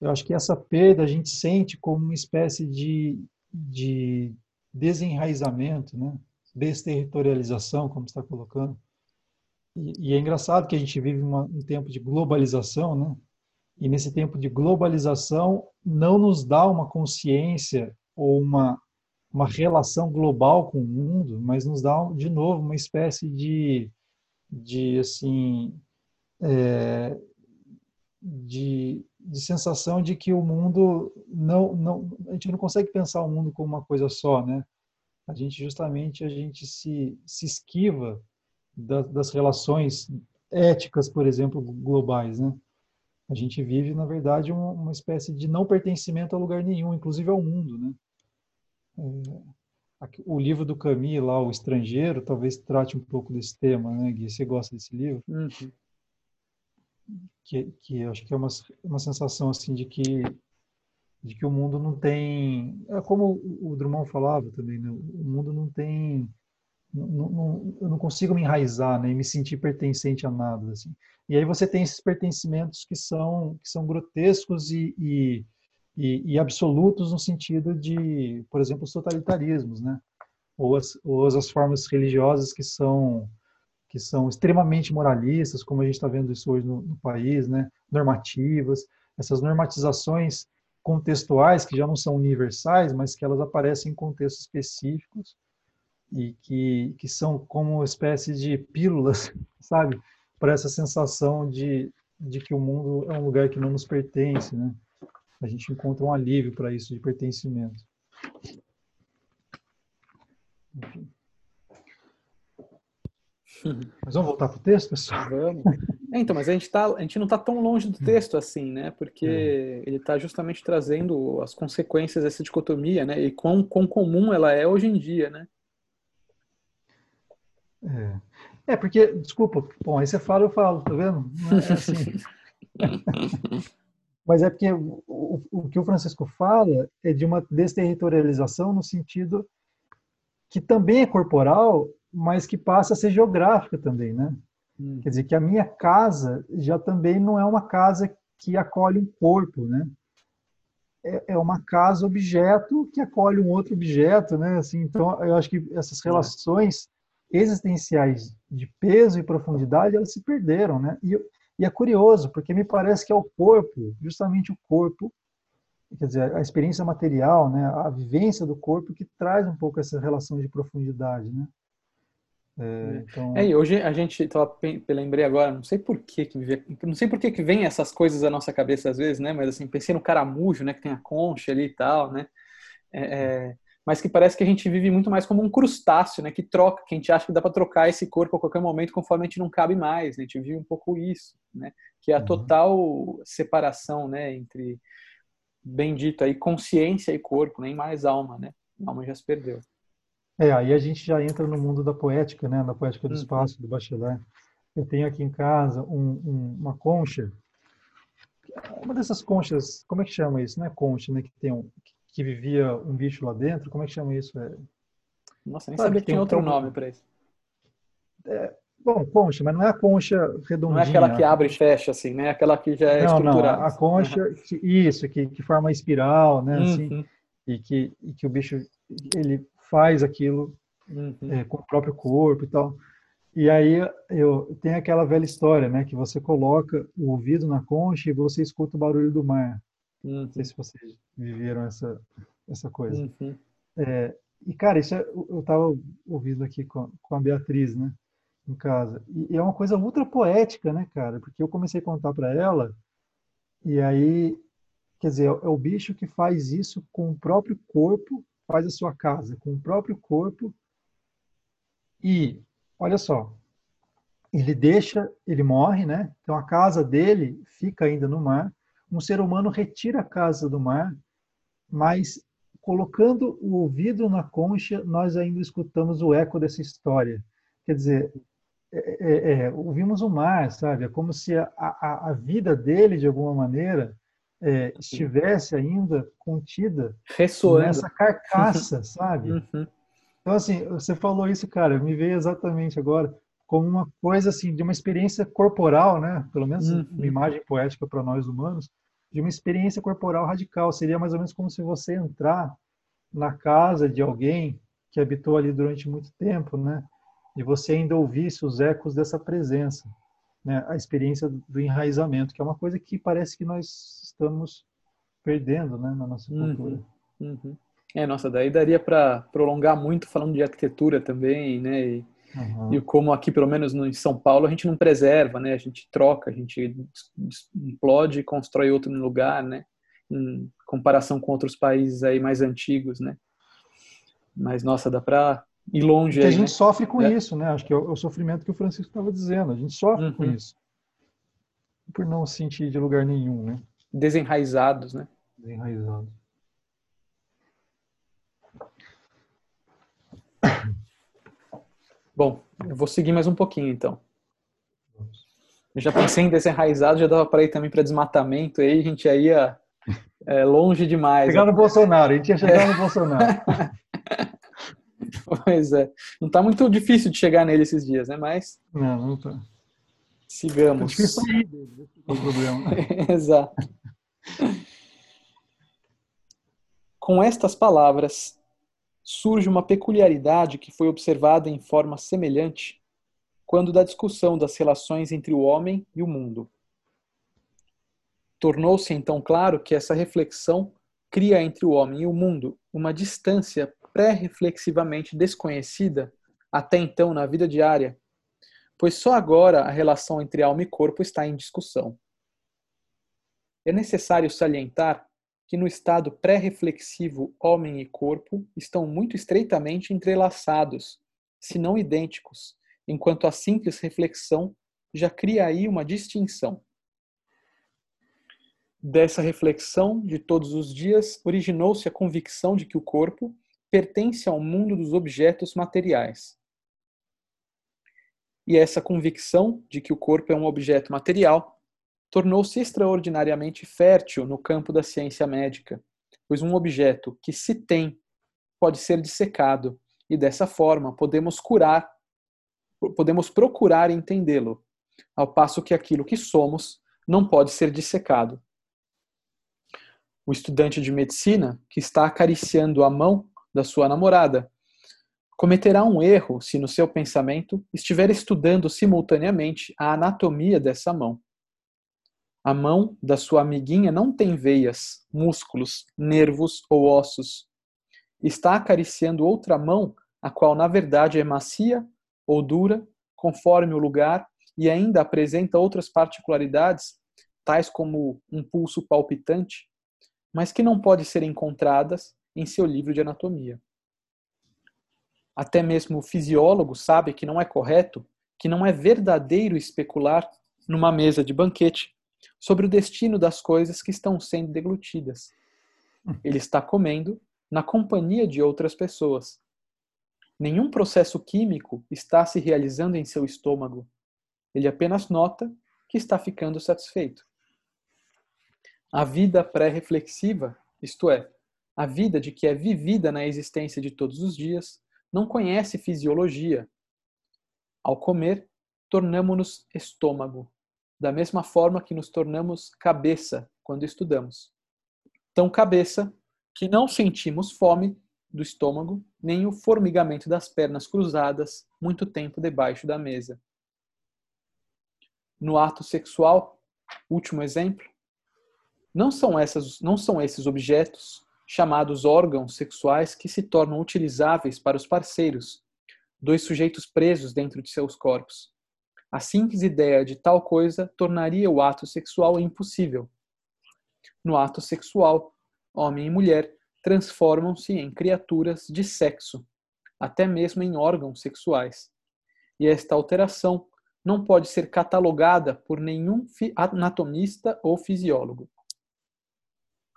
eu acho que essa perda a gente sente como uma espécie de, de desenraizamento, né, desterritorialização, como está colocando. E, e, é engraçado que a gente vive uma, um tempo de globalização, né, e nesse tempo de globalização não nos dá uma consciência ou uma, uma relação global com o mundo, mas nos dá, de novo, uma espécie de, de assim, é, de, de sensação de que o mundo não, não, a gente não consegue pensar o mundo como uma coisa só, né? A gente justamente a gente se, se esquiva das, das relações éticas, por exemplo, globais, né? A gente vive, na verdade, uma, uma espécie de não pertencimento a lugar nenhum, inclusive ao mundo, né? É, o livro do Camus, lá, O Estrangeiro, talvez trate um pouco desse tema, né, Gui? Você gosta desse livro? Uhum. Que, que acho que é uma, uma sensação, assim, de que de que o mundo não tem... É como o Drummond falava também, né? O mundo não tem não, não, eu não consigo me enraizar, nem né, me sentir pertencente a nada. Assim. E aí você tem esses pertencimentos que são, que são grotescos e, e, e, e absolutos no sentido de, por exemplo, os totalitarismos, né? ou, as, ou as formas religiosas que são que são extremamente moralistas, como a gente está vendo isso hoje no, no país, né? normativas, essas normatizações contextuais que já não são universais, mas que elas aparecem em contextos específicos e que, que são como uma espécie de pílulas, (laughs) sabe? Para essa sensação de, de que o mundo é um lugar que não nos pertence, né? A gente encontra um alívio para isso de pertencimento. Enfim. (laughs) Mas vamos voltar para o texto, pessoal? Vamos. É, então, mas a gente, tá, a gente não está tão longe do texto assim, né? Porque é. ele está justamente trazendo as consequências dessa dicotomia, né? E quão, quão comum ela é hoje em dia, né? É. é, porque, desculpa, bom, aí você fala, eu falo, tá vendo? É assim. (laughs) Mas é porque o, o, o, que o Francisco fala é de uma desterritorialização no sentido que também é corporal, mas que passa a ser geográfica também, né? Hum. Quer dizer, que a minha casa já também não é uma casa que acolhe um corpo, né? É, é uma casa objeto que acolhe um outro objeto, né? Assim, então, eu acho que essas é. relações existenciais de peso e profundidade, elas se perderam, né? E, e é curioso, porque me parece que é o corpo, justamente o corpo, quer dizer, a experiência material, né, a vivência do corpo que traz um pouco essa relação de profundidade, né? É, então... é, e hoje a gente, tava, lembrei agora, não sei por que que não sei por que que vem essas coisas à nossa cabeça às vezes, né? Mas assim, pensei no caramujo, né? Que tem a concha ali e tal, né? É, é mas que parece que a gente vive muito mais como um crustáceo, né? Que troca, que a gente acha que dá para trocar esse corpo a qualquer momento conforme a gente não cabe mais. Né? A gente vive um pouco isso, né? Que é a uhum. total separação, né? Entre bendito aí consciência e corpo, nem mais alma, né? A alma já se perdeu. É, aí a gente já entra no mundo da poética, né? Na poética do uhum. espaço, do Bachelard. Eu tenho aqui em casa um, um, uma concha, uma dessas conchas, como é que chama isso? Não é concha, né? Que tem um, que vivia um bicho lá dentro, como é que chama isso? É... Nossa, nem Sabe sabia que tinha outro nome para isso. É, bom, concha, mas não é a concha redondinha. Não é aquela que abre e fecha, assim, né? Aquela que já é não, estruturada. Não, a concha, uhum. isso, que, que forma espiral, né? Assim, uhum. e, que, e que o bicho, ele faz aquilo uhum. é, com o próprio corpo e tal. E aí eu tem aquela velha história, né, que você coloca o ouvido na concha e você escuta o barulho do mar. Uhum. Não sei se vocês viveram essa, essa coisa. Uhum. É, e, cara, isso é, eu estava ouvindo aqui com, com a Beatriz, né? Em casa. E, é uma coisa ultra poética, né, cara? Porque eu comecei a contar para ela, e aí, quer dizer, é, é o bicho que faz isso com o próprio corpo, faz a sua casa com o próprio corpo. E, olha só, ele deixa, ele morre, né? Então a casa dele fica ainda no mar. Um ser humano retira a casa do mar, mas colocando o ouvido na concha, nós ainda escutamos o eco dessa história. Quer dizer, é, é, é, ouvimos o mar, sabe? É como se a, a, a vida dele, de alguma maneira, é, estivesse ainda contida Ressoando. nessa carcaça, (laughs) sabe? Uhum. Então, assim, você falou isso, cara, me veio exatamente agora como uma coisa, assim, de uma experiência corporal, né? Pelo menos uhum. uma imagem poética para nós humanos, de uma experiência corporal radical. Seria mais ou menos como se você entrar na casa de alguém que habitou ali durante muito tempo, né? E você ainda ouvisse os ecos dessa presença, né? A experiência do enraizamento, que é uma coisa que parece que nós estamos perdendo, né, na nossa uhum. cultura. Uhum. Uhum. É, nossa, daí daria para prolongar muito falando de arquitetura também, né? E Uhum. E como aqui, pelo menos no, em São Paulo, a gente não preserva, né? A gente troca, a gente implode e constrói outro no lugar, né? Em comparação com outros países aí mais antigos, né? Mas, nossa, dá para ir longe Porque aí, a gente né? sofre com é. isso, né? Acho que é o, é sofrimento que o Francisco estava dizendo. A gente sofre uhum. com isso. Por não se sentir de lugar nenhum, né? Desenraizados, né? Desenraizados. Bom, eu vou seguir mais um pouquinho então. Eu já pensei em desenraizado, já dava para ir também para desmatamento, aí a gente ia é, longe demais. Chegar no Bolsonaro, a gente ia chegar é. no Bolsonaro. (laughs) pois é. Não está muito difícil de chegar nele esses dias, né? Mas. Não, não está. Sigamos. É difícil sair dele, é o problema. (laughs) Exato. Com estas palavras, surge uma peculiaridade que foi observada em forma semelhante quando da discussão das relações entre o homem e o mundo. Tornou-se então claro que essa reflexão cria entre o homem e o mundo uma distância pré-reflexivamente desconhecida até então na vida diária, pois só agora a relação entre alma e corpo está em discussão. É necessário salientar que no estado pré-reflexivo homem e corpo estão muito estreitamente entrelaçados, se não idênticos, enquanto a simples reflexão já cria aí uma distinção. Dessa reflexão de todos os dias originou-se a convicção de que o corpo pertence ao mundo dos objetos materiais. E essa convicção de que o corpo é um objeto material tornou-se extraordinariamente fértil no campo da ciência médica, pois um objeto que se tem pode ser dissecado e dessa forma podemos curar, podemos procurar entendê-lo, ao passo que aquilo que somos não pode ser dissecado. O estudante de medicina que está acariciando a mão da sua namorada cometerá um erro se no seu pensamento estiver estudando simultaneamente a anatomia dessa mão. A mão da sua amiguinha não tem veias, músculos, nervos ou ossos. Está acariciando outra mão, a qual na verdade é macia ou dura, conforme o lugar, e ainda apresenta outras particularidades, tais como um pulso palpitante, mas que não podem ser encontradas em seu livro de anatomia. Até mesmo o fisiólogo sabe que não é correto, que não é verdadeiro especular numa mesa de banquete sobre o destino das coisas que estão sendo deglutidas. Ele está comendo na companhia de outras pessoas. Nenhum processo químico está se realizando em seu estômago. Ele apenas nota que está ficando satisfeito. A vida pré-reflexiva, isto é, a vida de que é vivida na existência de todos os dias, não conhece fisiologia. Ao comer, tornamo-nos estômago, da mesma forma que nos tornamos cabeça quando estudamos. Tão cabeça que não sentimos fome do estômago, nem o formigamento das pernas cruzadas muito tempo debaixo da mesa. No ato sexual, último exemplo, Não são, essas, não são esses objetos, chamados órgãos sexuais, que se tornam utilizáveis para os parceiros, dois sujeitos presos dentro de seus corpos. A simples ideia de tal coisa tornaria o ato sexual impossível. No ato sexual, homem e mulher transformam-se em criaturas de sexo, até mesmo em órgãos sexuais. E esta alteração não pode ser catalogada por nenhum anatomista ou fisiólogo.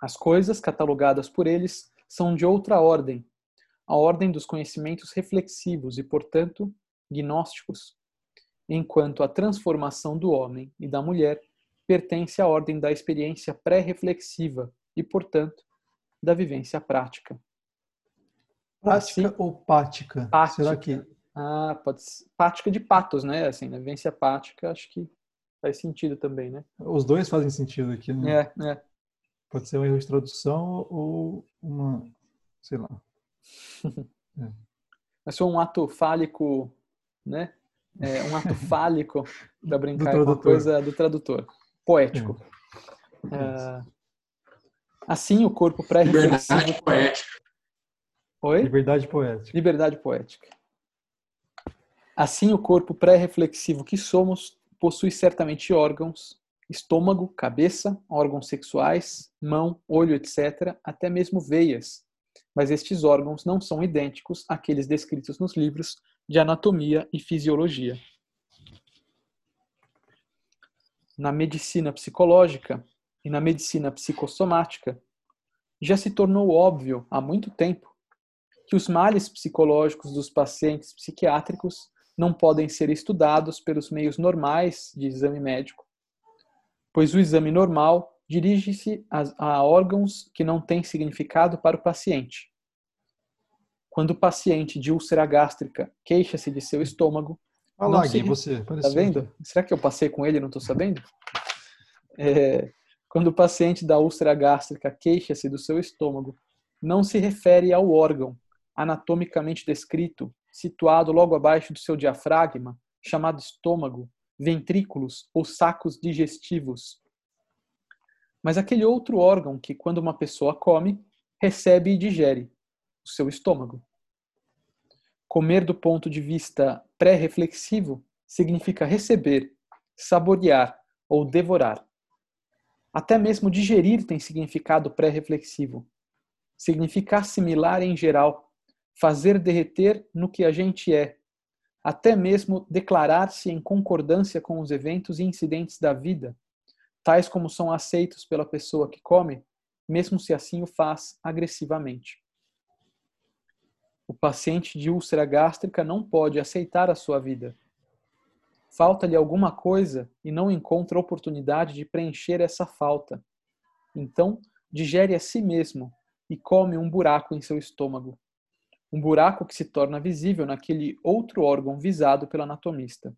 As coisas catalogadas por eles são de outra ordem, a ordem dos conhecimentos reflexivos e, portanto, gnósticos, enquanto a transformação do homem e da mulher pertence à ordem da experiência pré-reflexiva e, portanto, da vivência prática. Prática assim, ou pática? pática? Será que ah, pode ser. Pática de patos, né? Assim, né? Vivência pática, acho que faz sentido também, né? Os dois fazem sentido aqui, né? É, é. Pode ser uma erro de tradução ou uma, sei lá. (laughs) é. Mas foi um ato fálico, né? É, um ato fálico (laughs) para brincar com a coisa do tradutor. Poético. É. É. assim, o corpo pré-reflexivo... Liberdade poética. Oi? Liberdade poética. Liberdade poética. Assim, o corpo pré-reflexivo que somos possui certamente órgãos, estômago, cabeça, órgãos sexuais, mão, olho, etc., até mesmo veias. Mas estes órgãos não são idênticos àqueles descritos nos livros de anatomia e fisiologia. Na medicina psicológica e na medicina psicossomática, já se tornou óbvio há muito tempo que os males psicológicos dos pacientes psiquiátricos não podem ser estudados pelos meios normais de exame médico, pois o exame normal dirige-se a, órgãos que não têm significado para o paciente. Quando o paciente de úlcera gástrica queixa-se de seu estômago. Olá, Gui, significa... você. Tá vendo? Será que eu passei com ele e não estou sabendo? É, quando o paciente da úlcera gástrica queixa-se do seu estômago, não se refere ao órgão anatomicamente descrito, situado logo abaixo do seu diafragma, chamado estômago, ventrículos ou sacos digestivos. Mas aquele outro órgão que, quando uma pessoa come, recebe e digere, o seu estômago. Comer do ponto de vista pré-reflexivo significa receber, saborear ou devorar. Até mesmo digerir tem significado pré-reflexivo. Significa assimilar em geral, fazer derreter no que a gente é, até mesmo declarar-se em concordância com os eventos e incidentes da vida, tais como são aceitos pela pessoa que come, mesmo se assim o faz agressivamente. O paciente de úlcera gástrica não pode aceitar a sua vida. Falta-lhe alguma coisa e não encontra oportunidade de preencher essa falta. Então, digere a si mesmo e come um buraco em seu estômago um buraco que se torna visível naquele outro órgão visado pelo anatomista.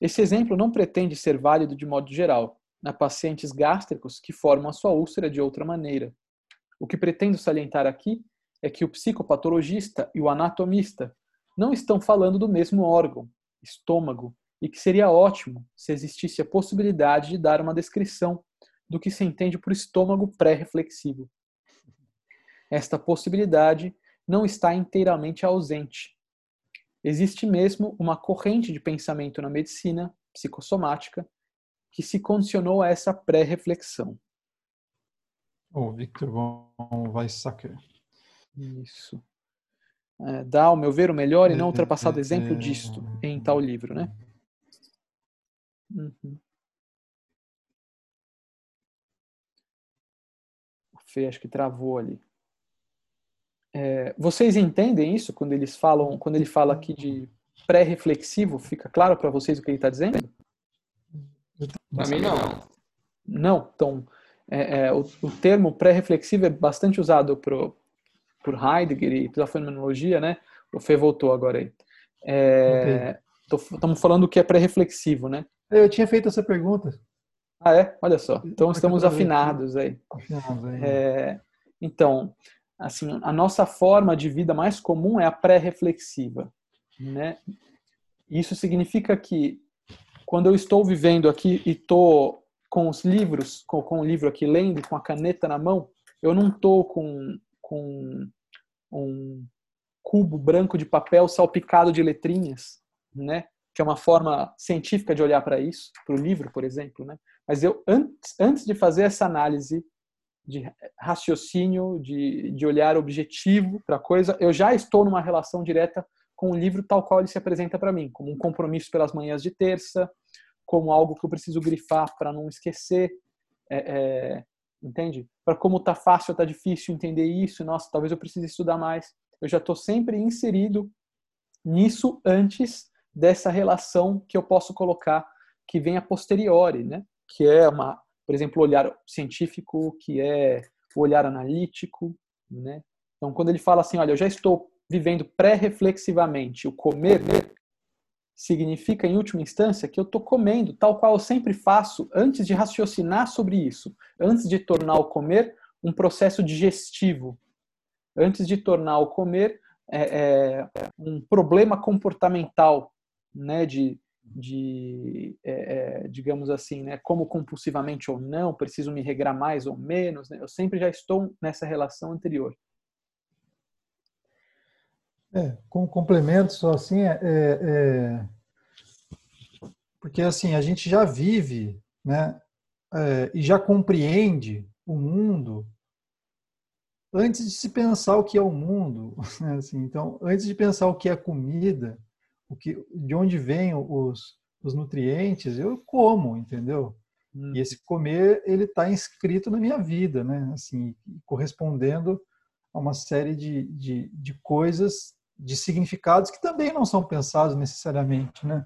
Esse exemplo não pretende ser válido de modo geral, na pacientes gástricos que formam a sua úlcera de outra maneira. O que pretendo salientar aqui é que o psicopatologista e o anatomista não estão falando do mesmo órgão, estômago, e que seria ótimo se existisse a possibilidade de dar uma descrição do que se entende por estômago pré-reflexivo. Esta possibilidade não está inteiramente ausente. Existe mesmo uma corrente de pensamento na medicina psicossomática que se condicionou a essa pré-reflexão. O Victor von Weizsäcker. Isso. É, dá, ao meu ver, o melhor e não ultrapassado exemplo disto em tal livro, né? Uhum. O Fê acho que travou ali. É, vocês entendem isso quando eles falam, quando ele fala aqui de pré-reflexivo? Fica claro para vocês o que ele está dizendo? Para mim não. Não, então é, é, o, o, termo pré-reflexivo é bastante usado por, por Heidegger e pela fenomenologia, né? O Fê voltou agora aí. Estamos é, okay. falando que é pré-reflexivo, né? Eu tinha feito essa pergunta. Ah, é? Olha só. Então estamos afinados aí. Afinados aí. É, então, assim, a nossa forma de vida mais comum é a pré-reflexiva, né? Isso significa que quando eu estou vivendo aqui e estou com os livros, com, com o livro aqui lendo, com a caneta na mão, eu não estou com, com um cubo branco de papel salpicado de letrinhas, né? que é uma forma científica de olhar para isso, para o livro, por exemplo. Né? Mas eu, antes, antes de fazer essa análise de raciocínio, de, de olhar objetivo para a coisa, eu já estou numa relação direta com o livro tal qual ele se apresenta para mim, como um compromisso pelas manhãs de terça, como algo que eu preciso grifar para não esquecer, é, é, entende? Para como tá fácil tá difícil entender isso, nossa, talvez eu precise estudar mais. Eu já estou sempre inserido nisso antes dessa relação que eu posso colocar que vem a posteriori, né? Que é uma, por exemplo, o olhar científico, que é o olhar analítico, né? Então, quando ele fala assim, olha, eu já estou vivendo pré-reflexivamente o comer, significa, em última instância, que eu estou comendo tal qual eu sempre faço antes de raciocinar sobre isso, antes de tornar o comer um processo digestivo, antes de tornar o comer é, é, um problema comportamental, né, de, de é, é digamos assim, né, como compulsivamente ou não, preciso me regrar mais ou menos, né, eu sempre já estou nessa relação anterior. É, com complemento só assim, é, é, é, porque assim a gente já vive, né, é, e já compreende o mundo antes de se pensar o que é o mundo, (laughs) né, assim, então antes de pensar o que é comida, o que, de onde vêm os, os nutrientes, eu como, entendeu? Hum. E esse comer ele está inscrito na minha vida, né, assim, correspondendo a uma série de, de, de coisas de significados que também não são pensados necessariamente, né?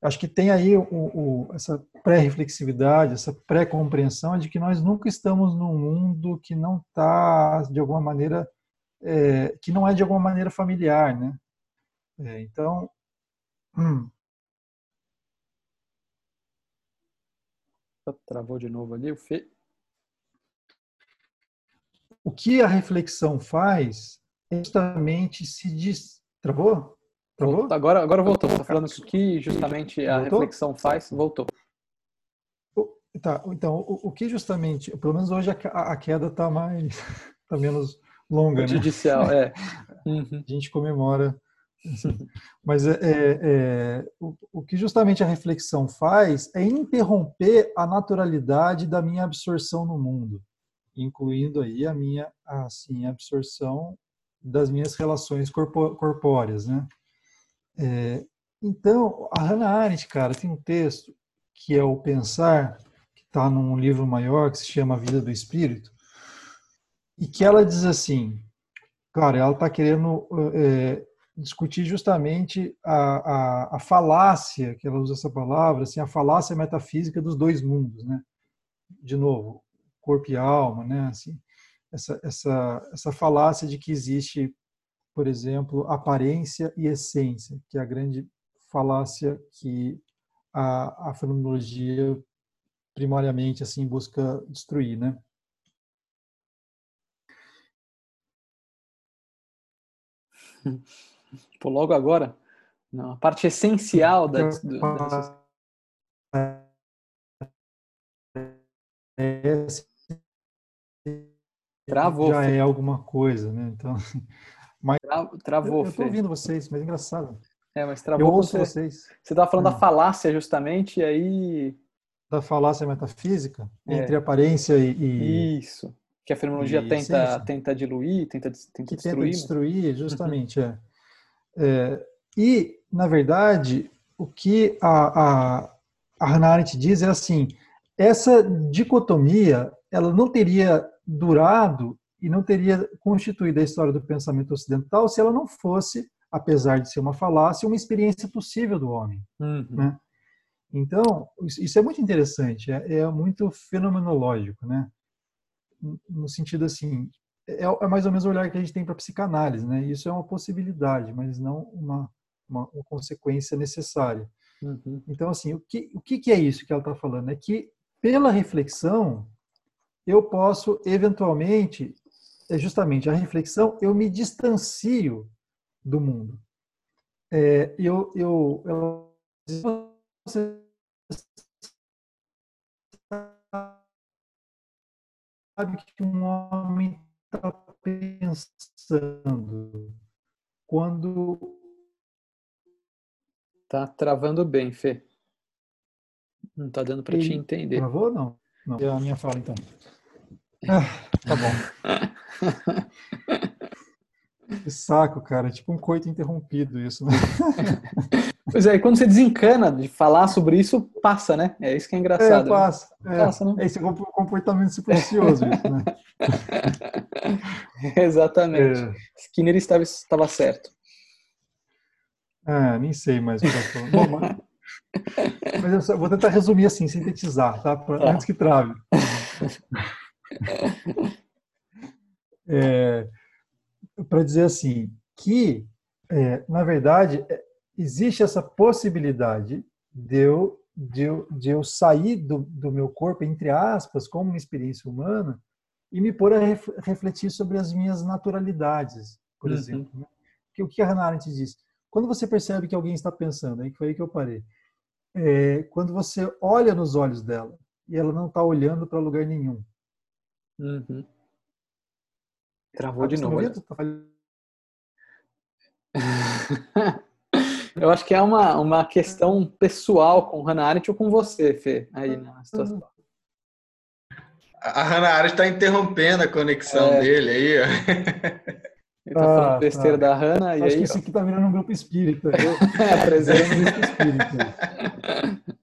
Acho que tem aí o, o, essa pré-reflexividade, essa pré-compreensão de que nós nunca estamos num mundo que não está, de alguma maneira, é, que não é de alguma maneira familiar, né? É, então, hum. Travou de novo ali o Fê. O que a reflexão faz justamente se diz. Travou? Travou? Agora, agora voltou. Estou falando que o que justamente a voltou? reflexão faz, voltou. Tá, então, o, o, que justamente, pelo menos hoje a, a queda está mais, está (laughs) menos longa, né? Judicial, é. (laughs) Uhum. A gente comemora. Assim. (laughs) Mas é, é, é o, o, que justamente a reflexão faz é interromper a naturalidade da minha absorção no mundo, incluindo aí a minha assim absorção das minhas relações corpóreas, né? É, então, a Hannah Arendt, cara, tem um texto que é o Pensar, que está num livro maior que se chama A Vida do Espírito, e que ela diz assim, cara, ela está querendo é, discutir justamente a, a, a, falácia, que ela usa essa palavra, assim, a falácia metafísica dos dois mundos, né? De novo, corpo e alma, né? Assim, essa, essa, essa falácia de que existe, por exemplo, aparência e essência, que é a grande falácia que a, a fenomenologia primariamente assim busca destruir, né? Pô, logo agora, não, a parte essencial da, da, é, Travou. Já é alguma coisa, né? Então, (laughs) mas travou. Eu estou ouvindo vocês, mas é engraçado. É, mas travou. Eu ouço você, vocês. Você estava falando hum. da falácia justamente, e aí da falácia metafísica é. entre aparência e, e, isso que a fenomenologia tenta tenta diluir, tenta, tenta que destruir. Tenta né? destruir, justamente é. é. E na verdade o que a, a, a Hannah Arendt diz é assim: essa dicotomia ela não teria durado e não teria constituído a história do pensamento ocidental se ela não fosse, apesar de ser uma falácia, uma experiência possível do homem. Uhum. Né? Então, isso é muito interessante, é, é, muito fenomenológico, né? No sentido assim, é, é, mais ou menos o olhar que a gente tem para a psicanálise, né? Isso é uma possibilidade, mas não uma, uma, uma consequência necessária. Uhum. Então, assim, o que, o que é isso que ela está falando? É que, pela reflexão, eu posso, eventualmente, é justamente a reflexão, eu me distancio do mundo. É, eu, eu, eu, você que um homem está pensando quando. Tá travando bem, Fê. Não tá dando para te entender. Travou ou não? Não. É a minha fala, então. Ah, tá bom. (laughs) que saco, cara. É tipo um coito interrompido isso, né? (laughs) Pois é, e quando você desencana de falar sobre isso, passa, né? É isso que é engraçado. É, passa. Né? É, passa, né? Esse é um comportamento supersticioso, isso, né? (laughs) Exatamente. É. Skinner estava, estava certo. Ah, nem sei mais o que eu Bom, mas, eu vou tentar resumir assim, sintetizar, tá? tá. Antes que trave. (laughs) É, Para dizer assim, que, é, na verdade, é, existe essa possibilidade de eu, de eu, de eu sair do, do meu corpo, entre aspas, como uma experiência humana, e me pôr a refletir sobre as minhas naturalidades, por uhum. exemplo. Né? Que, o que a Hannah Arendt diz? Quando você percebe que alguém está pensando, aí foi aí que eu parei, é, quando você olha nos olhos dela e ela não está olhando para lugar nenhum. Uhum. Travou tá de novo. (laughs) Eu acho que é uma, uma questão pessoal com Hannah Arendt ou com você, Fê, aí na situação. A Hannah Arendt está interrompendo a conexão é. dele aí, ó. (laughs) Ele tá falando ah, besteira tá. da Hannah e Acho aí, que isso aqui tá virando um grupo espírita. (laughs) Apresenta um grupo espírita. (laughs)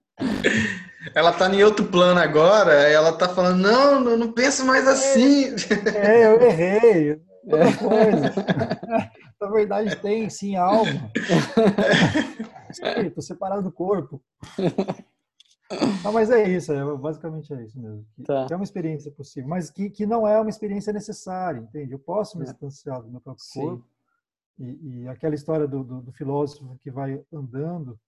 Ela tá em outro plano agora, ela tá falando, não, não, não penso mais assim. É, eu errei. Outra coisa. (laughs) Na verdade, tem sim alma. Espírito, separado do corpo. Não, mas é isso, é, basicamente é isso mesmo. Tá. é uma experiência possível, mas que, que não é uma experiência necessária, entende? Eu posso me é. distanciar do meu próprio Sim. corpo. E, e, aquela história do, do, do, filósofo que vai andando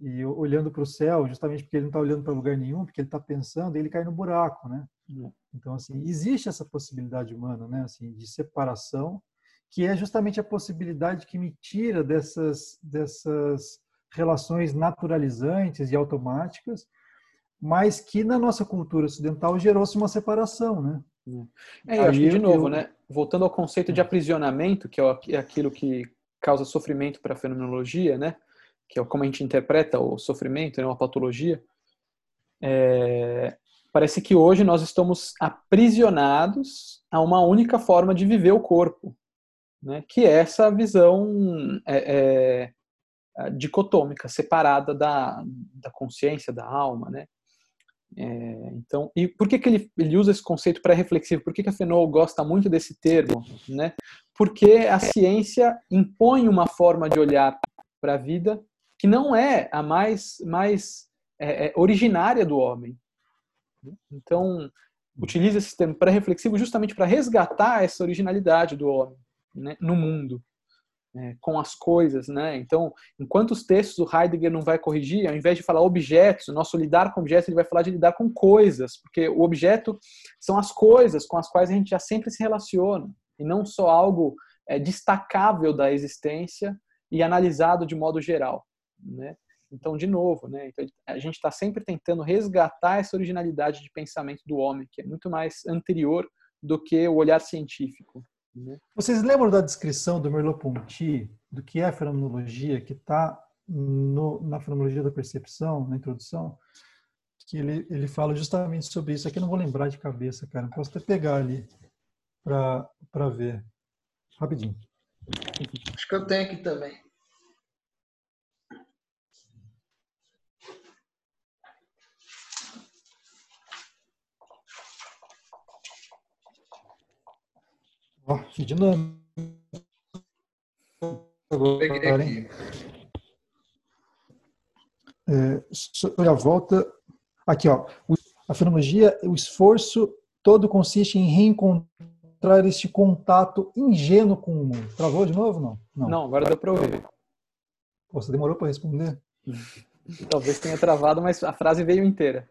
e olhando para o céu, justamente porque ele não está olhando para lugar nenhum, porque ele está pensando, ele cai no buraco, né? É. Então, assim, existe essa possibilidade humana, né? Assim, de separação que é justamente a possibilidade que me tira dessas, dessas relações naturalizantes e automáticas, mas que na nossa cultura ocidental gerou-se uma separação, né? É, eu acho que, de novo, eu... né? Voltando ao conceito de aprisionamento, que é aquilo que causa sofrimento para a fenomenologia, né? Que é como a gente interpreta o sofrimento, é né? uma patologia. É... Parece que hoje nós estamos aprisionados a uma única forma de viver o corpo, né, que é essa visão é, é, dicotômica, separada da, da consciência, da alma. Né? É, então, e por que, que ele, ele usa esse conceito pré-reflexivo? Por que, que a Fenol gosta muito desse termo? Né? Porque a ciência impõe uma forma de olhar para a vida que não é a mais, mais é, é originária do homem. Então, utiliza esse termo pré-reflexivo justamente para resgatar essa originalidade do homem né, no mundo, né, com as coisas. Né? Então, enquanto os textos do Heidegger não vai corrigir, ao invés de falar objetos, o nosso lidar com objetos, ele vai falar de lidar com coisas, porque o objeto são as coisas com as quais a gente já sempre se relaciona, e não só algo é, destacável da existência e analisado de modo geral. Né? Então, de novo, né? Então, a gente está sempre tentando resgatar essa originalidade de pensamento do homem, que é muito mais anterior do que o olhar científico. Né? Vocês lembram da descrição do Merleau-Ponty do que é a fenomenologia, que está na fenomenologia da percepção, na introdução? Que ele, ele fala justamente sobre isso. Aqui eu não vou lembrar de cabeça, cara. Posso até pegar ali para ver. Rapidinho. Acho que eu tenho aqui também. Ó, que dinâmico. Peguei aqui. É, sobre a volta. Aqui, ó. A fenomenologia, o esforço todo consiste em reencontrar este contato ingênuo com o mundo. Travou de novo? Não. Não, não agora deu para ouvir. Pô, você demorou para responder? (laughs) Talvez tenha travado, mas a frase veio inteira.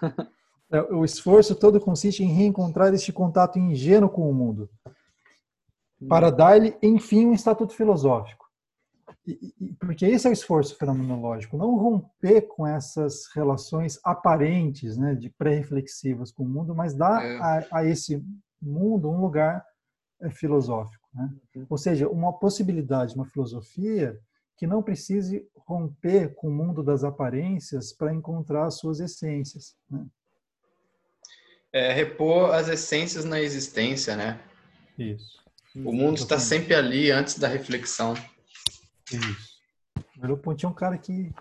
(laughs) É, o esforço todo consiste em reencontrar este contato ingênuo com o mundo, para dar-lhe, enfim, um estatuto filosófico. porque esse é o esforço fenomenológico, não romper com essas relações aparentes, né, de pré-reflexivas com o mundo, mas dar é. a, a, esse mundo um lugar é, filosófico. Né? Uhum. Ou seja, uma possibilidade, uma filosofia que não precise romper com o mundo das aparências para encontrar as suas essências. Né? É, repor as essências na existência, né? Isso. O mundo está sempre ali antes da reflexão. Isso. O Merleau-Ponty é um cara que,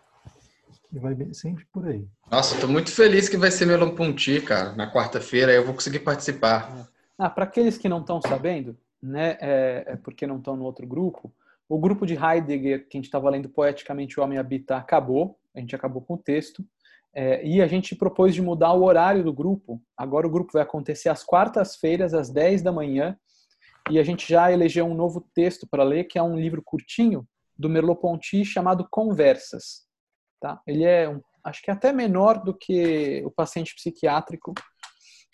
que vai bem, sempre por aí. Nossa, estou muito feliz que vai ser Merleau-Ponty, cara, na quarta-feira. Eu vou conseguir participar. Ah, para aqueles que não estão sabendo, né, é, é porque não estão no outro grupo, o grupo de Heidegger, que a gente estava lendo poeticamente O Homem Habita, acabou. A gente acabou com o texto. É, e a gente propôs de mudar o horário do grupo. Agora o grupo vai acontecer às quartas-feiras, às 10 da manhã. E a gente já elegeu um novo texto para ler, que é um livro curtinho do Merleau-Ponty chamado Conversas. Tá? Ele é, um, acho que é até menor do que o paciente psiquiátrico.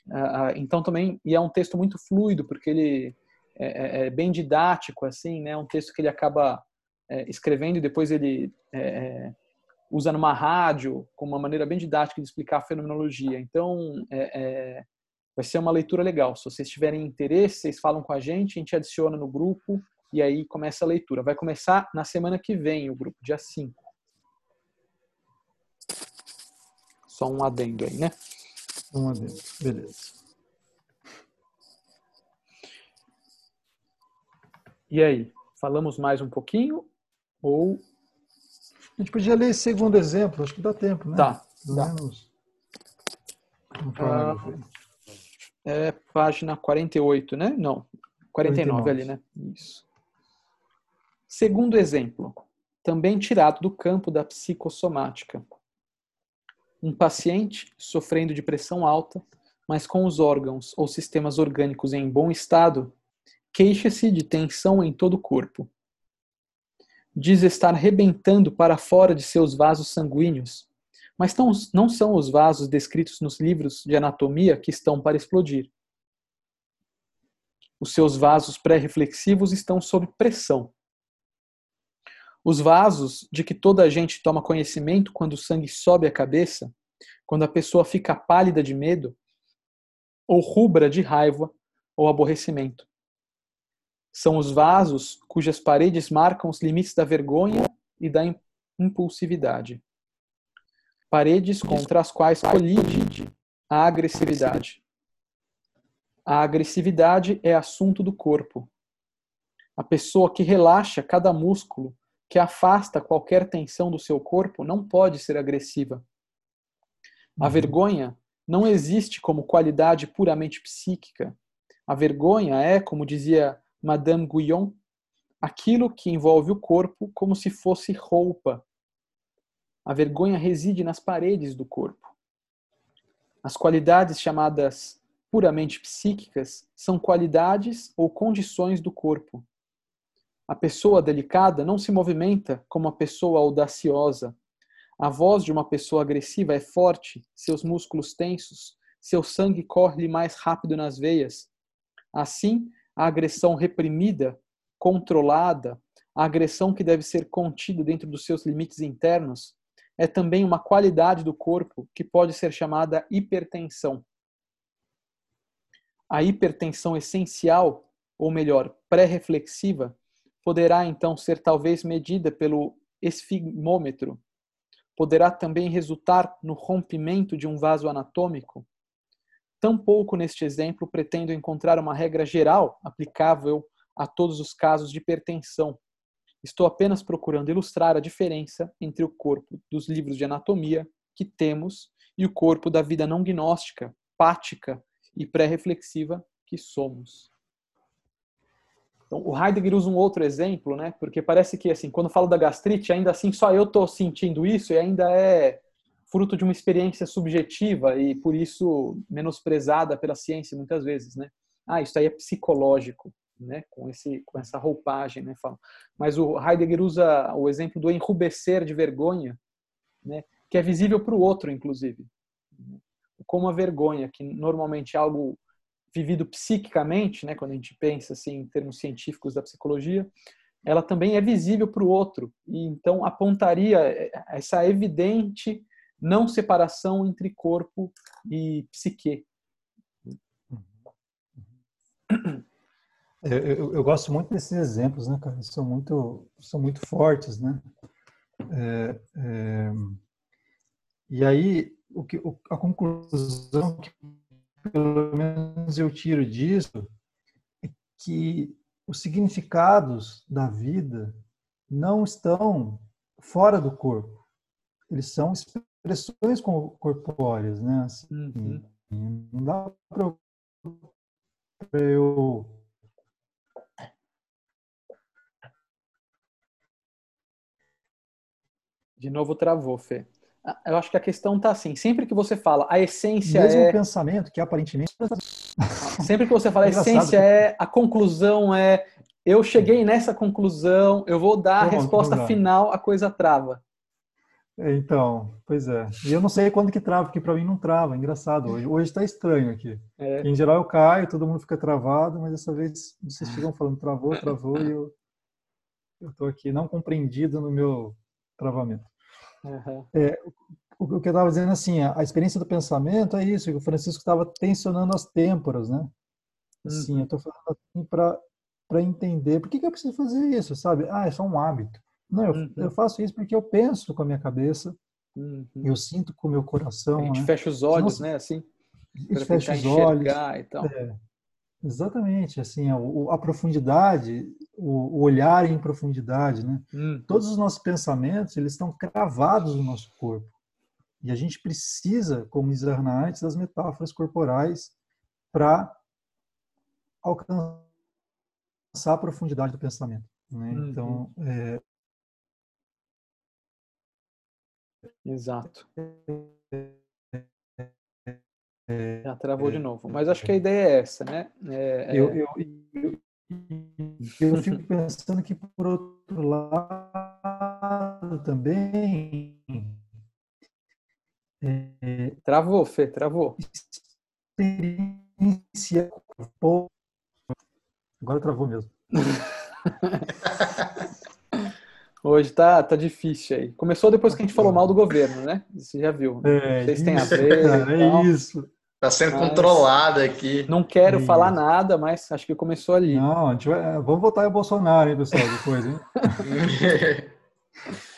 Uh, então também e é um texto muito fluido porque ele é, é, é bem didático assim, né? Um texto que ele acaba escrevendo e depois ele usa numa rádio com uma maneira bem didática de explicar a fenomenologia. Então vai ser uma leitura legal. Se vocês tiverem interesse, vocês falam com a gente, a gente adiciona no grupo e aí começa a leitura. Vai começar na semana que vem o grupo, dia 5. Só um adendo aí, né? Um adendo, beleza. E aí, falamos mais um pouquinho ou a gente podia ler esse segundo exemplo, acho que dá tempo, né? Tá. dá. Menos... Ah, é página 48, né? Não, 49, 49 ali, né? Isso. Segundo exemplo, também tirado do campo da psicossomática. Um paciente sofrendo de pressão alta, mas com os órgãos ou sistemas orgânicos em bom estado, queixa-se de tensão em todo o corpo. Diz estar rebentando para fora de seus vasos sanguíneos, mas não são os vasos descritos nos livros de anatomia que estão para explodir. Os seus vasos pré-reflexivos estão sob pressão. Os vasos de que toda a gente toma conhecimento quando o sangue sobe a cabeça, quando a pessoa fica pálida de medo, ou rubra de raiva ou aborrecimento. São os vasos cujas paredes marcam os limites da vergonha e da impulsividade. Paredes contra as quais colide a agressividade. A agressividade é assunto do corpo. A pessoa que relaxa cada músculo, que afasta qualquer tensão do seu corpo, não pode ser agressiva. A uhum. vergonha não existe como qualidade puramente psíquica. A vergonha é, como dizia Madame Guyon, aquilo que envolve o corpo como se fosse roupa. A vergonha reside nas paredes do corpo. As qualidades chamadas puramente psíquicas são qualidades ou condições do corpo. A pessoa delicada não se movimenta como a pessoa audaciosa. A voz de uma pessoa agressiva é forte, seus músculos tensos, seu sangue corre mais rápido nas veias. Assim, a agressão reprimida, controlada, a agressão que deve ser contida dentro dos seus limites internos, é também uma qualidade do corpo que pode ser chamada hipertensão a hipertensão essencial, ou melhor, pré-reflexiva, poderá então ser talvez medida pelo esfigmômetro. Poderá também resultar no rompimento de um vaso anatômico. Tampouco neste exemplo pretendo encontrar uma regra geral aplicável a todos os casos de hipertensão. Estou apenas procurando ilustrar a diferença entre o corpo dos livros de anatomia que temos e o corpo da vida não gnóstica, pática e pré-reflexiva que somos. Então, o Heidegger usa um outro exemplo, né? Porque parece que assim, quando falo da gastrite, ainda assim só eu estou sentindo isso e ainda é fruto de uma experiência subjetiva e por isso menosprezada pela ciência muitas vezes, né? Ah, isso aí é psicológico, né? Com esse com essa roupagem, né? Mas o Heidegger usa o exemplo do enrubescer de vergonha, né? Que é visível para o outro, inclusive como a vergonha, que normalmente é algo vivido psiquicamente, né, quando a gente pensa assim em termos científicos da psicologia, ela também é visível para o outro. E então apontaria essa evidente não separação entre corpo e psique. Eu, eu, eu, gosto muito desses exemplos, né, cara? São muito, são muito fortes, né? É, é, e aí, o que, a conclusão que pelo menos eu tiro disso é que os significados da vida não estão fora do corpo. Eles são expressões corpóreas, né? Assim, uhum. Não dá para eu De novo travou, Fê. Ah, eu acho que a questão está assim, sempre que você fala a essência Mesmo é... o pensamento, que aparentemente... Sempre que você (laughs) fala a é essência é, a conclusão é, eu cheguei nessa conclusão, eu vou dar a resposta final, a coisa trava. Então, pois é. E eu não sei quando que trava, porque para mim não trava. É engraçado. Hoje hoje está estranho aqui. É. Em geral eu caio, todo mundo fica travado, mas dessa vez vocês ficam falando travou, travou e eu eu estou aqui não compreendido no meu travamento. Uhum. É, o, que eu estava dizendo assim, a, experiência do pensamento é isso. Que o Francisco estava tensionando as têmporas, né? Assim, uhum. eu estou falando assim para para entender por que, que eu preciso fazer isso, sabe? Ah, é só um hábito. Não, eu, uhum. eu faço isso porque eu penso com a minha cabeça, uhum. eu sinto com o meu coração. A gente né? fecha os olhos, né? Assim, a gente fecha os olhos. É, exatamente, assim, a, a profundidade, o, o, olhar em profundidade, né? Uhum. Todos os nossos pensamentos, eles estão cravados no nosso corpo. E a gente precisa, como diz antes, das metáforas corporais para alcançar a profundidade do pensamento. Né? Então, é, Exato. Já travou de novo. Mas acho que a ideia é essa, né? É, é... Eu, eu, eu, eu fico pensando que, por outro lado, também. É, travou, Fê, travou. Experiência. Agora travou mesmo. (laughs) Hoje tá, tá difícil aí. Começou depois que a gente falou mal do governo, né? Você já viu. É, Vocês têm a ver. é isso. Tá sendo mas controlado aqui. Não quero falar nada, mas acho que começou ali. Não, a gente vai, vamos votar em Bolsonaro, hein, pessoal, depois, hein? (laughs)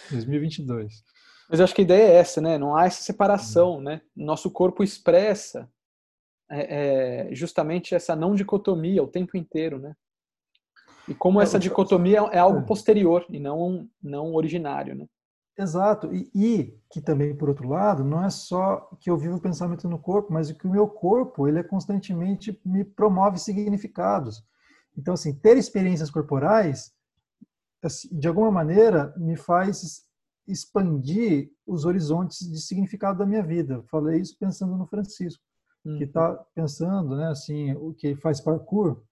2022. Mas eu acho que a ideia é essa, né? Não há essa separação, né? Nosso corpo expressa é, é, justamente essa não dicotomia o tempo inteiro, né? E como é, essa dicotomia é algo é. posterior e não, não originário, né? Exato. E, e, que também, por outro lado, não é só que eu vivo o pensamento no corpo, mas que o meu corpo, ele é constantemente me promove significados. Então, assim, ter experiências corporais, assim, de alguma maneira, me faz expandir os horizontes de significado da minha vida. Falei isso pensando no Francisco, uhum. que está pensando, né, assim, o que faz parkour,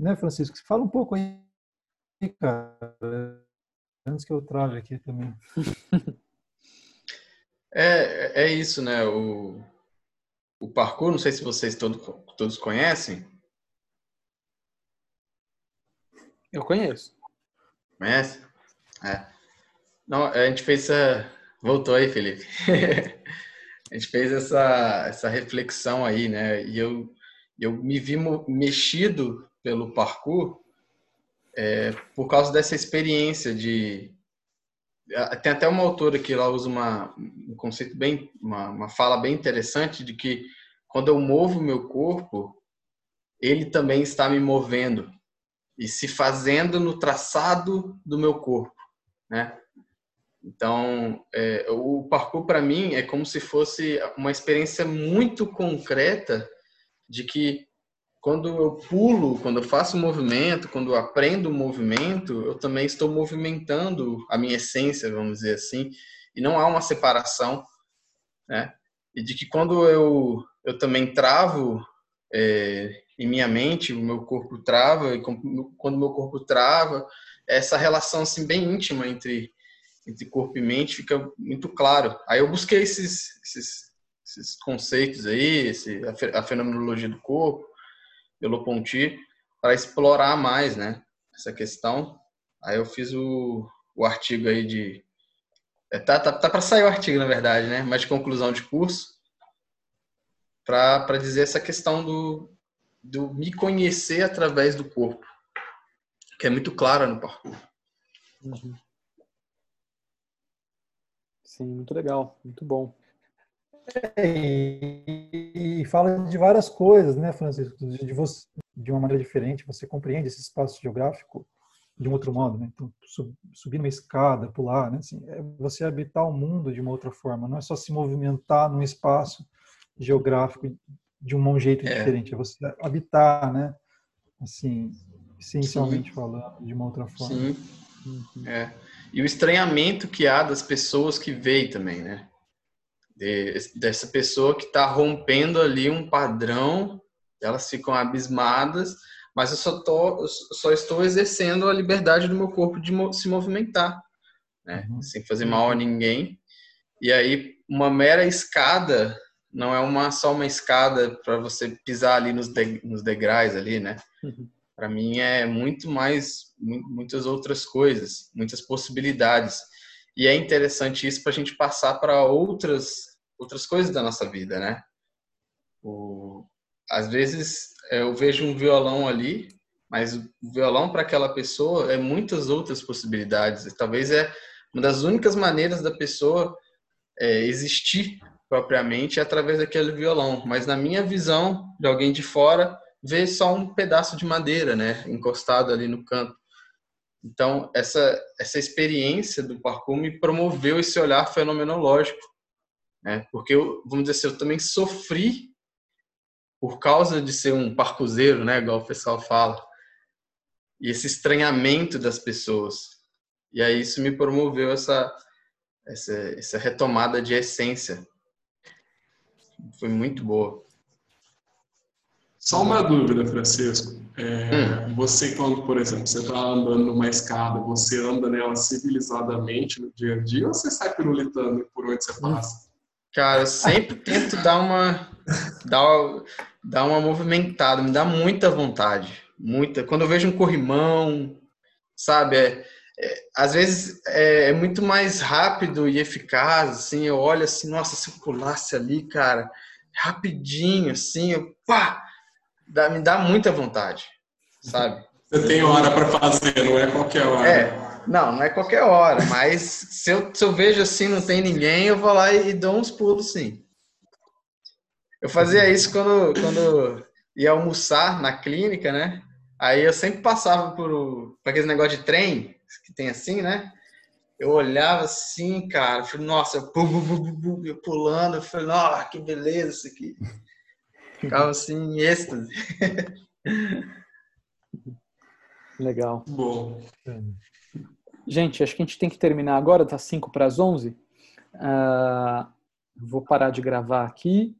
né, Francisco? Fala um pouco aí, cara, antes que eu trave aqui também. (laughs) É, é isso, né? O, o parkour, não sei se vocês todos, todos conhecem. Eu conheço. Conhece? É. Não, a gente fez essa. Voltou aí, Felipe. (laughs) a gente fez essa, essa reflexão aí, né? E eu, eu me vi mexido pelo parkour é, por causa dessa experiência de tem até uma autora que lá usa uma, um conceito bem uma, uma fala bem interessante de que quando eu movo meu corpo ele também está me movendo e se fazendo no traçado do meu corpo né? Então é, o parkour para mim é como se fosse uma experiência muito concreta de que quando eu pulo, quando eu faço um movimento, quando eu aprendo um movimento, eu também estou movimentando a minha essência, vamos dizer assim, e não há uma separação, né? E de que quando eu, eu também travo é, em minha mente, o meu corpo trava, e quando o meu corpo trava, essa relação assim bem íntima entre entre corpo e mente fica muito claro. Aí eu busquei esses, esses, esses conceitos aí, esse, a fenomenologia do corpo, pelo Ponti para explorar mais, né, essa questão. Aí eu fiz o, o artigo aí de. É, tá, tá, tá para sair o artigo, na verdade, né? Mas de conclusão de curso, para dizer essa questão do, do me conhecer através do corpo, que é muito clara no parkour. Uhum. Sim, muito legal, muito bom. E, e, fala de várias coisas, né, Francisco? De, de, você, de uma maneira diferente, você compreende esse espaço geográfico de um outro modo, né? Então, sub, subir uma escada, pular, né? Assim, é você habitar o mundo de uma outra forma, não é só se movimentar num espaço geográfico de um jeito é. diferente, é você habitar, né? Assim, essencialmente Sim. falando, de uma outra forma. Sim. Uhum. É. E o estranhamento que há das pessoas que veem também, né? De, dessa pessoa que está rompendo ali um padrão, elas ficam abismadas, mas eu só, tô, eu só estou exercendo a liberdade do meu corpo de se movimentar, né? Uhum. Sem fazer mal a ninguém. E aí, uma mera escada não é uma só uma escada para você pisar ali nos, de, nos degraus ali, né? Uhum. Para mim é muito mais, muitas outras coisas, muitas possibilidades. E é interessante isso para a gente passar para outras outras coisas da nossa vida, né? O, às vezes eu vejo um violão ali, mas o violão para aquela pessoa é muitas outras possibilidades. Talvez é uma das únicas maneiras da pessoa é, existir propriamente é através daquele violão. Mas na minha visão de alguém de fora, vê só um pedaço de madeira, né, encostado ali no canto. Então, essa, essa experiência do parkour me promoveu esse olhar fenomenológico, né? Porque eu, vamos dizer assim, eu também sofri por causa de ser um parcuzeiro, né, igual o pessoal fala. E esse estranhamento das pessoas. E aí isso me promoveu essa essa, essa retomada de essência. Foi muito boa. Só uma dúvida, Francisco. É, hum. Você, quando, por exemplo, você está andando numa escada, você anda nela civilizadamente no dia a dia ou você sai pirulitando por onde você passa? Cara, eu sempre tento dar uma, dar, dar uma movimentada, me dá muita vontade. Muita. Quando eu vejo um corrimão, sabe? É, é, às vezes é, é, muito mais rápido e eficaz, assim, eu olho assim, nossa, se eu pulasse ali, cara, rapidinho, assim, eu, pá, dá, me dá muita vontade, sabe? Você tem hora para fazer, não é qualquer hora. É, não, não é qualquer hora, mas se eu, se eu vejo assim, não tem ninguém, eu vou lá e, e dou uns pulos, sim. Eu fazia isso quando, quando ia almoçar na clínica, né? Aí eu sempre passava por, por aquele negócio de trem, que tem assim, né? Eu olhava assim, cara, falei, nossa, eu, eu pulando, eu falei, nossa, que beleza isso aqui. Ficava assim, em êxtase. Legal. Bom. Gente, acho que a gente tem que terminar agora, tá 5 para as 11. Uh, vou parar de gravar aqui